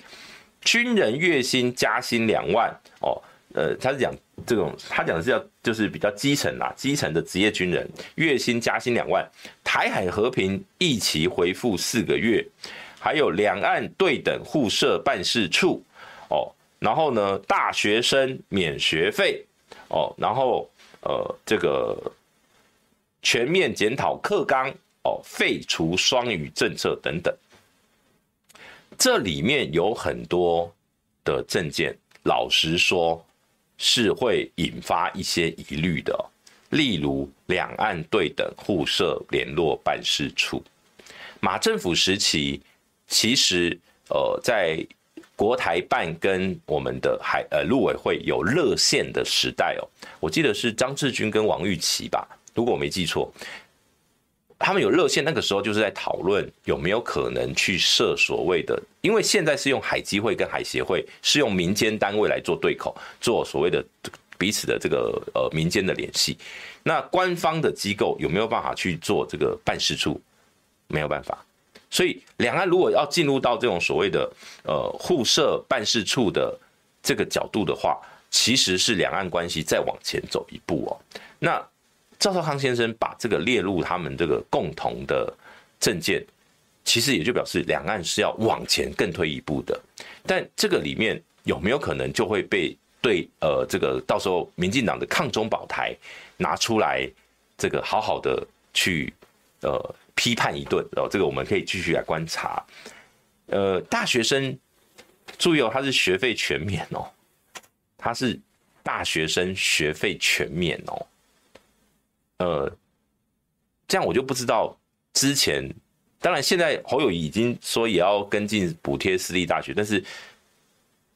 军人月薪加薪两万哦。呃，他是讲这种，他讲的是要就是比较基层啦，基层的职业军人月薪加薪两万，台海和平一起回复四个月，还有两岸对等互设办事处哦，然后呢，大学生免学费哦，然后呃，这个全面检讨课纲哦，废除双语政策等等，这里面有很多的政见，老实说。是会引发一些疑虑的，例如两岸对等互设联络办事处。马政府时期，其实呃在国台办跟我们的海呃陆委会有热线的时代哦，我记得是张志军跟王玉琪吧，如果我没记错。他们有热线，那个时候就是在讨论有没有可能去设所谓的，因为现在是用海基会跟海协会，是用民间单位来做对口，做所谓的彼此的这个呃民间的联系。那官方的机构有没有办法去做这个办事处？没有办法。所以两岸如果要进入到这种所谓的呃互设办事处的这个角度的话，其实是两岸关系再往前走一步哦。那赵少康先生把这个列入他们这个共同的政见，其实也就表示两岸是要往前更推一步的。但这个里面有没有可能就会被对呃这个到时候民进党的抗中保台拿出来这个好好的去呃批判一顿？哦，这个我们可以继续来观察。呃，大学生注意哦，他是学费全免哦，他是大学生学费全免哦。呃，这样我就不知道之前，当然现在侯友已经说也要跟进补贴私立大学，但是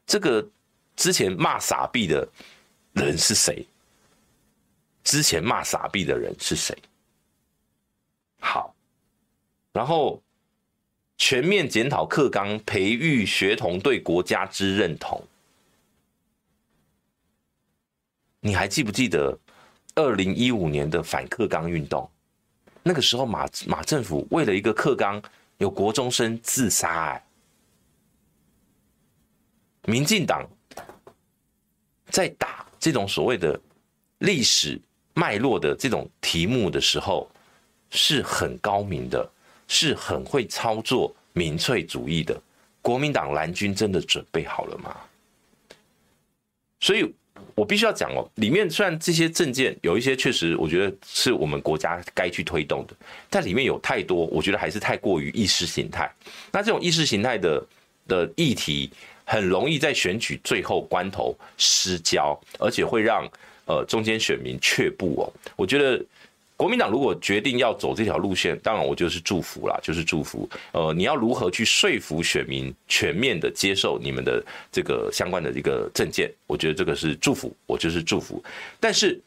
这个之前骂傻逼的人是谁？之前骂傻逼的人是谁？好，然后。全面检讨课纲，培育学童对国家之认同。你还记不记得二零一五年的反克刚运动？那个时候马马政府为了一个克刚，有国中生自杀哎。民进党在打这种所谓的历史脉络的这种题目的时候，是很高明的。是很会操作民粹主义的国民党蓝军，真的准备好了吗？所以我必须要讲哦，里面虽然这些证件有一些确实，我觉得是我们国家该去推动的，但里面有太多，我觉得还是太过于意识形态。那这种意识形态的的议题，很容易在选举最后关头失焦，而且会让呃中间选民却步哦。我觉得。国民党如果决定要走这条路线，当然我就是祝福啦，就是祝福。呃，你要如何去说服选民全面的接受你们的这个相关的一个政见？我觉得这个是祝福，我就是祝福。但是，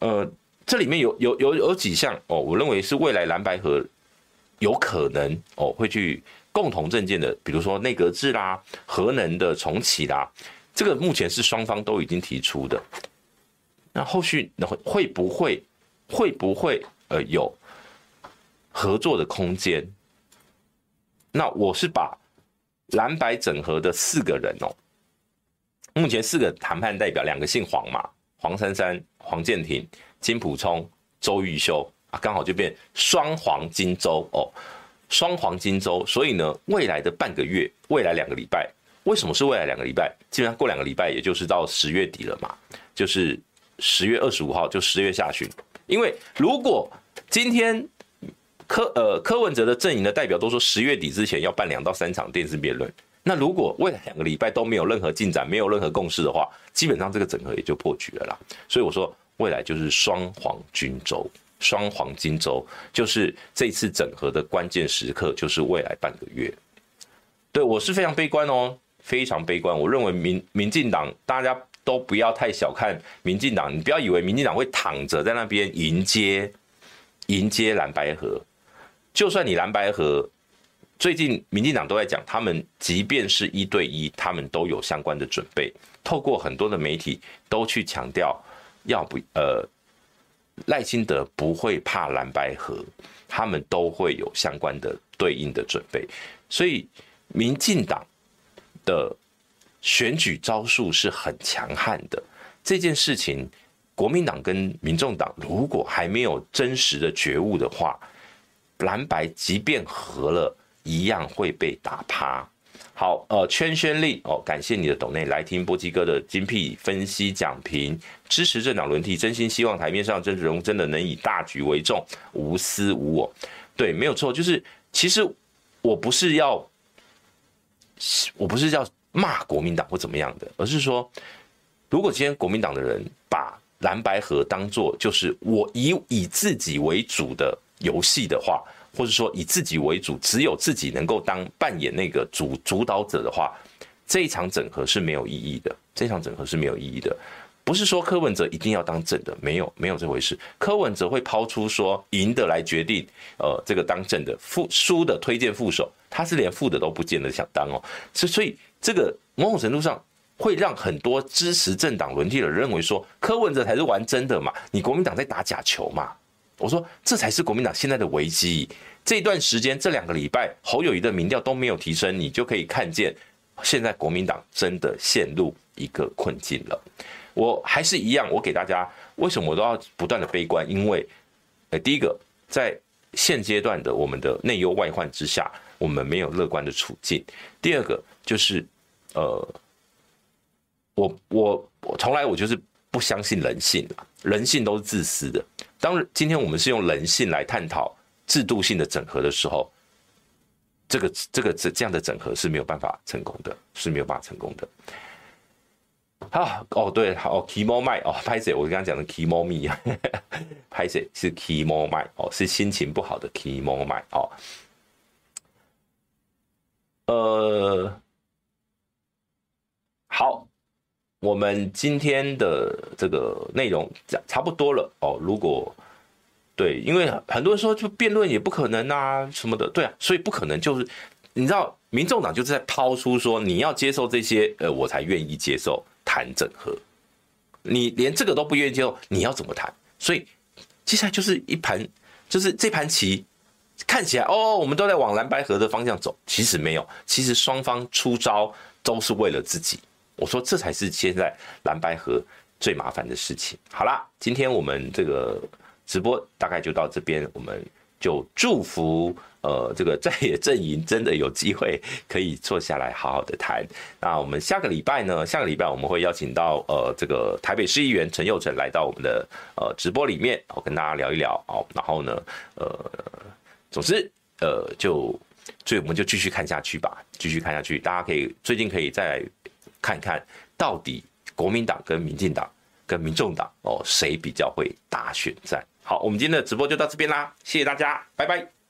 呃，这里面有有有有几项哦，我认为是未来蓝白河有可能哦会去共同政见的，比如说内阁制啦、核能的重启啦，这个目前是双方都已经提出的。那后续会会不会？会不会呃有合作的空间？那我是把蓝白整合的四个人哦，目前四个谈判代表，两个姓黄嘛，黄珊珊、黄建庭、金普聪、周玉修啊，刚好就变双黄金周哦，双黄金周。所以呢，未来的半个月，未来两个礼拜，为什么是未来两个礼拜？基本上过两个礼拜，也就是到十月底了嘛，就是十月二十五号，就十月下旬。因为如果今天柯呃柯文哲的阵营的代表都说十月底之前要办两到三场电视辩论，那如果未来两个礼拜都没有任何进展，没有任何共识的话，基本上这个整合也就破局了啦。所以我说未来就是双黄金周，双黄金周就是这次整合的关键时刻，就是未来半个月。对，我是非常悲观哦，非常悲观。我认为民民进党大家。都不要太小看民进党，你不要以为民进党会躺着在那边迎接迎接蓝白合。就算你蓝白合，最近民进党都在讲，他们即便是一对一，他们都有相关的准备。透过很多的媒体都去强调，要不呃赖清德不会怕蓝白合，他们都会有相关的对应的准备。所以民进党的。选举招数是很强悍的，这件事情，国民党跟民众党如果还没有真实的觉悟的话，蓝白即便合了，一样会被打趴。好，呃，圈宣力哦，感谢你的抖内来听波基哥的精辟分析讲评，支持政党轮替，真心希望台面上政治人物真的能以大局为重，无私无我。对，没有错，就是其实我不是要，我不是要。骂国民党或怎么样的，而是说，如果今天国民党的人把蓝白合当做就是我以以自己为主的游戏的话，或者说以自己为主，只有自己能够当扮演那个主主导者的话，这一场整合是没有意义的。这场整合是没有意义的，不是说柯文哲一定要当正的，没有没有这回事。柯文哲会抛出说赢的来决定，呃，这个当正的，副输的推荐副手，他是连副的都不见得想当哦，所所以。这个某种程度上会让很多支持政党轮替的人认为说，柯文哲才是玩真的嘛？你国民党在打假球嘛？我说这才是国民党现在的危机。这段时间这两个礼拜，侯友谊的民调都没有提升，你就可以看见现在国民党真的陷入一个困境了。我还是一样，我给大家为什么我都要不断的悲观？因为，呃，第一个，在现阶段的我们的内忧外患之下，我们没有乐观的处境。第二个就是，呃，我我我从来我就是不相信人性，人性都是自私的。当，今天我们是用人性来探讨制度性的整合的时候，这个这个这这样的整合是没有办法成功的，是没有办法成功的。好哦，对，好，Kimo 麦哦，拍谢，我刚刚讲的 Kimo 咪啊，拍谢是 Kimo 麦哦，是心情不好的 Kimo 麦哦。呃，好，我们今天的这个内容讲差不多了哦。如果对，因为很多人说就辩论也不可能啊什么的，对啊，所以不可能就是你知道，民众党就是在抛出说你要接受这些，呃，我才愿意接受谈整合。你连这个都不愿意接受，你要怎么谈？所以接下来就是一盘，就是这盘棋。看起来哦，我们都在往蓝白合的方向走，其实没有，其实双方出招都是为了自己。我说这才是现在蓝白合最麻烦的事情。好啦，今天我们这个直播大概就到这边，我们就祝福呃这个在野阵营真的有机会可以坐下来好好的谈。那我们下个礼拜呢，下个礼拜我们会邀请到呃这个台北市议员陈右成来到我们的呃直播里面，我跟大家聊一聊哦，然后呢呃。总之，呃，就所以我们就继续看下去吧，继续看下去。大家可以最近可以再看看到底国民党跟民进党跟民众党哦，谁比较会打选战。好，我们今天的直播就到这边啦，谢谢大家，拜拜。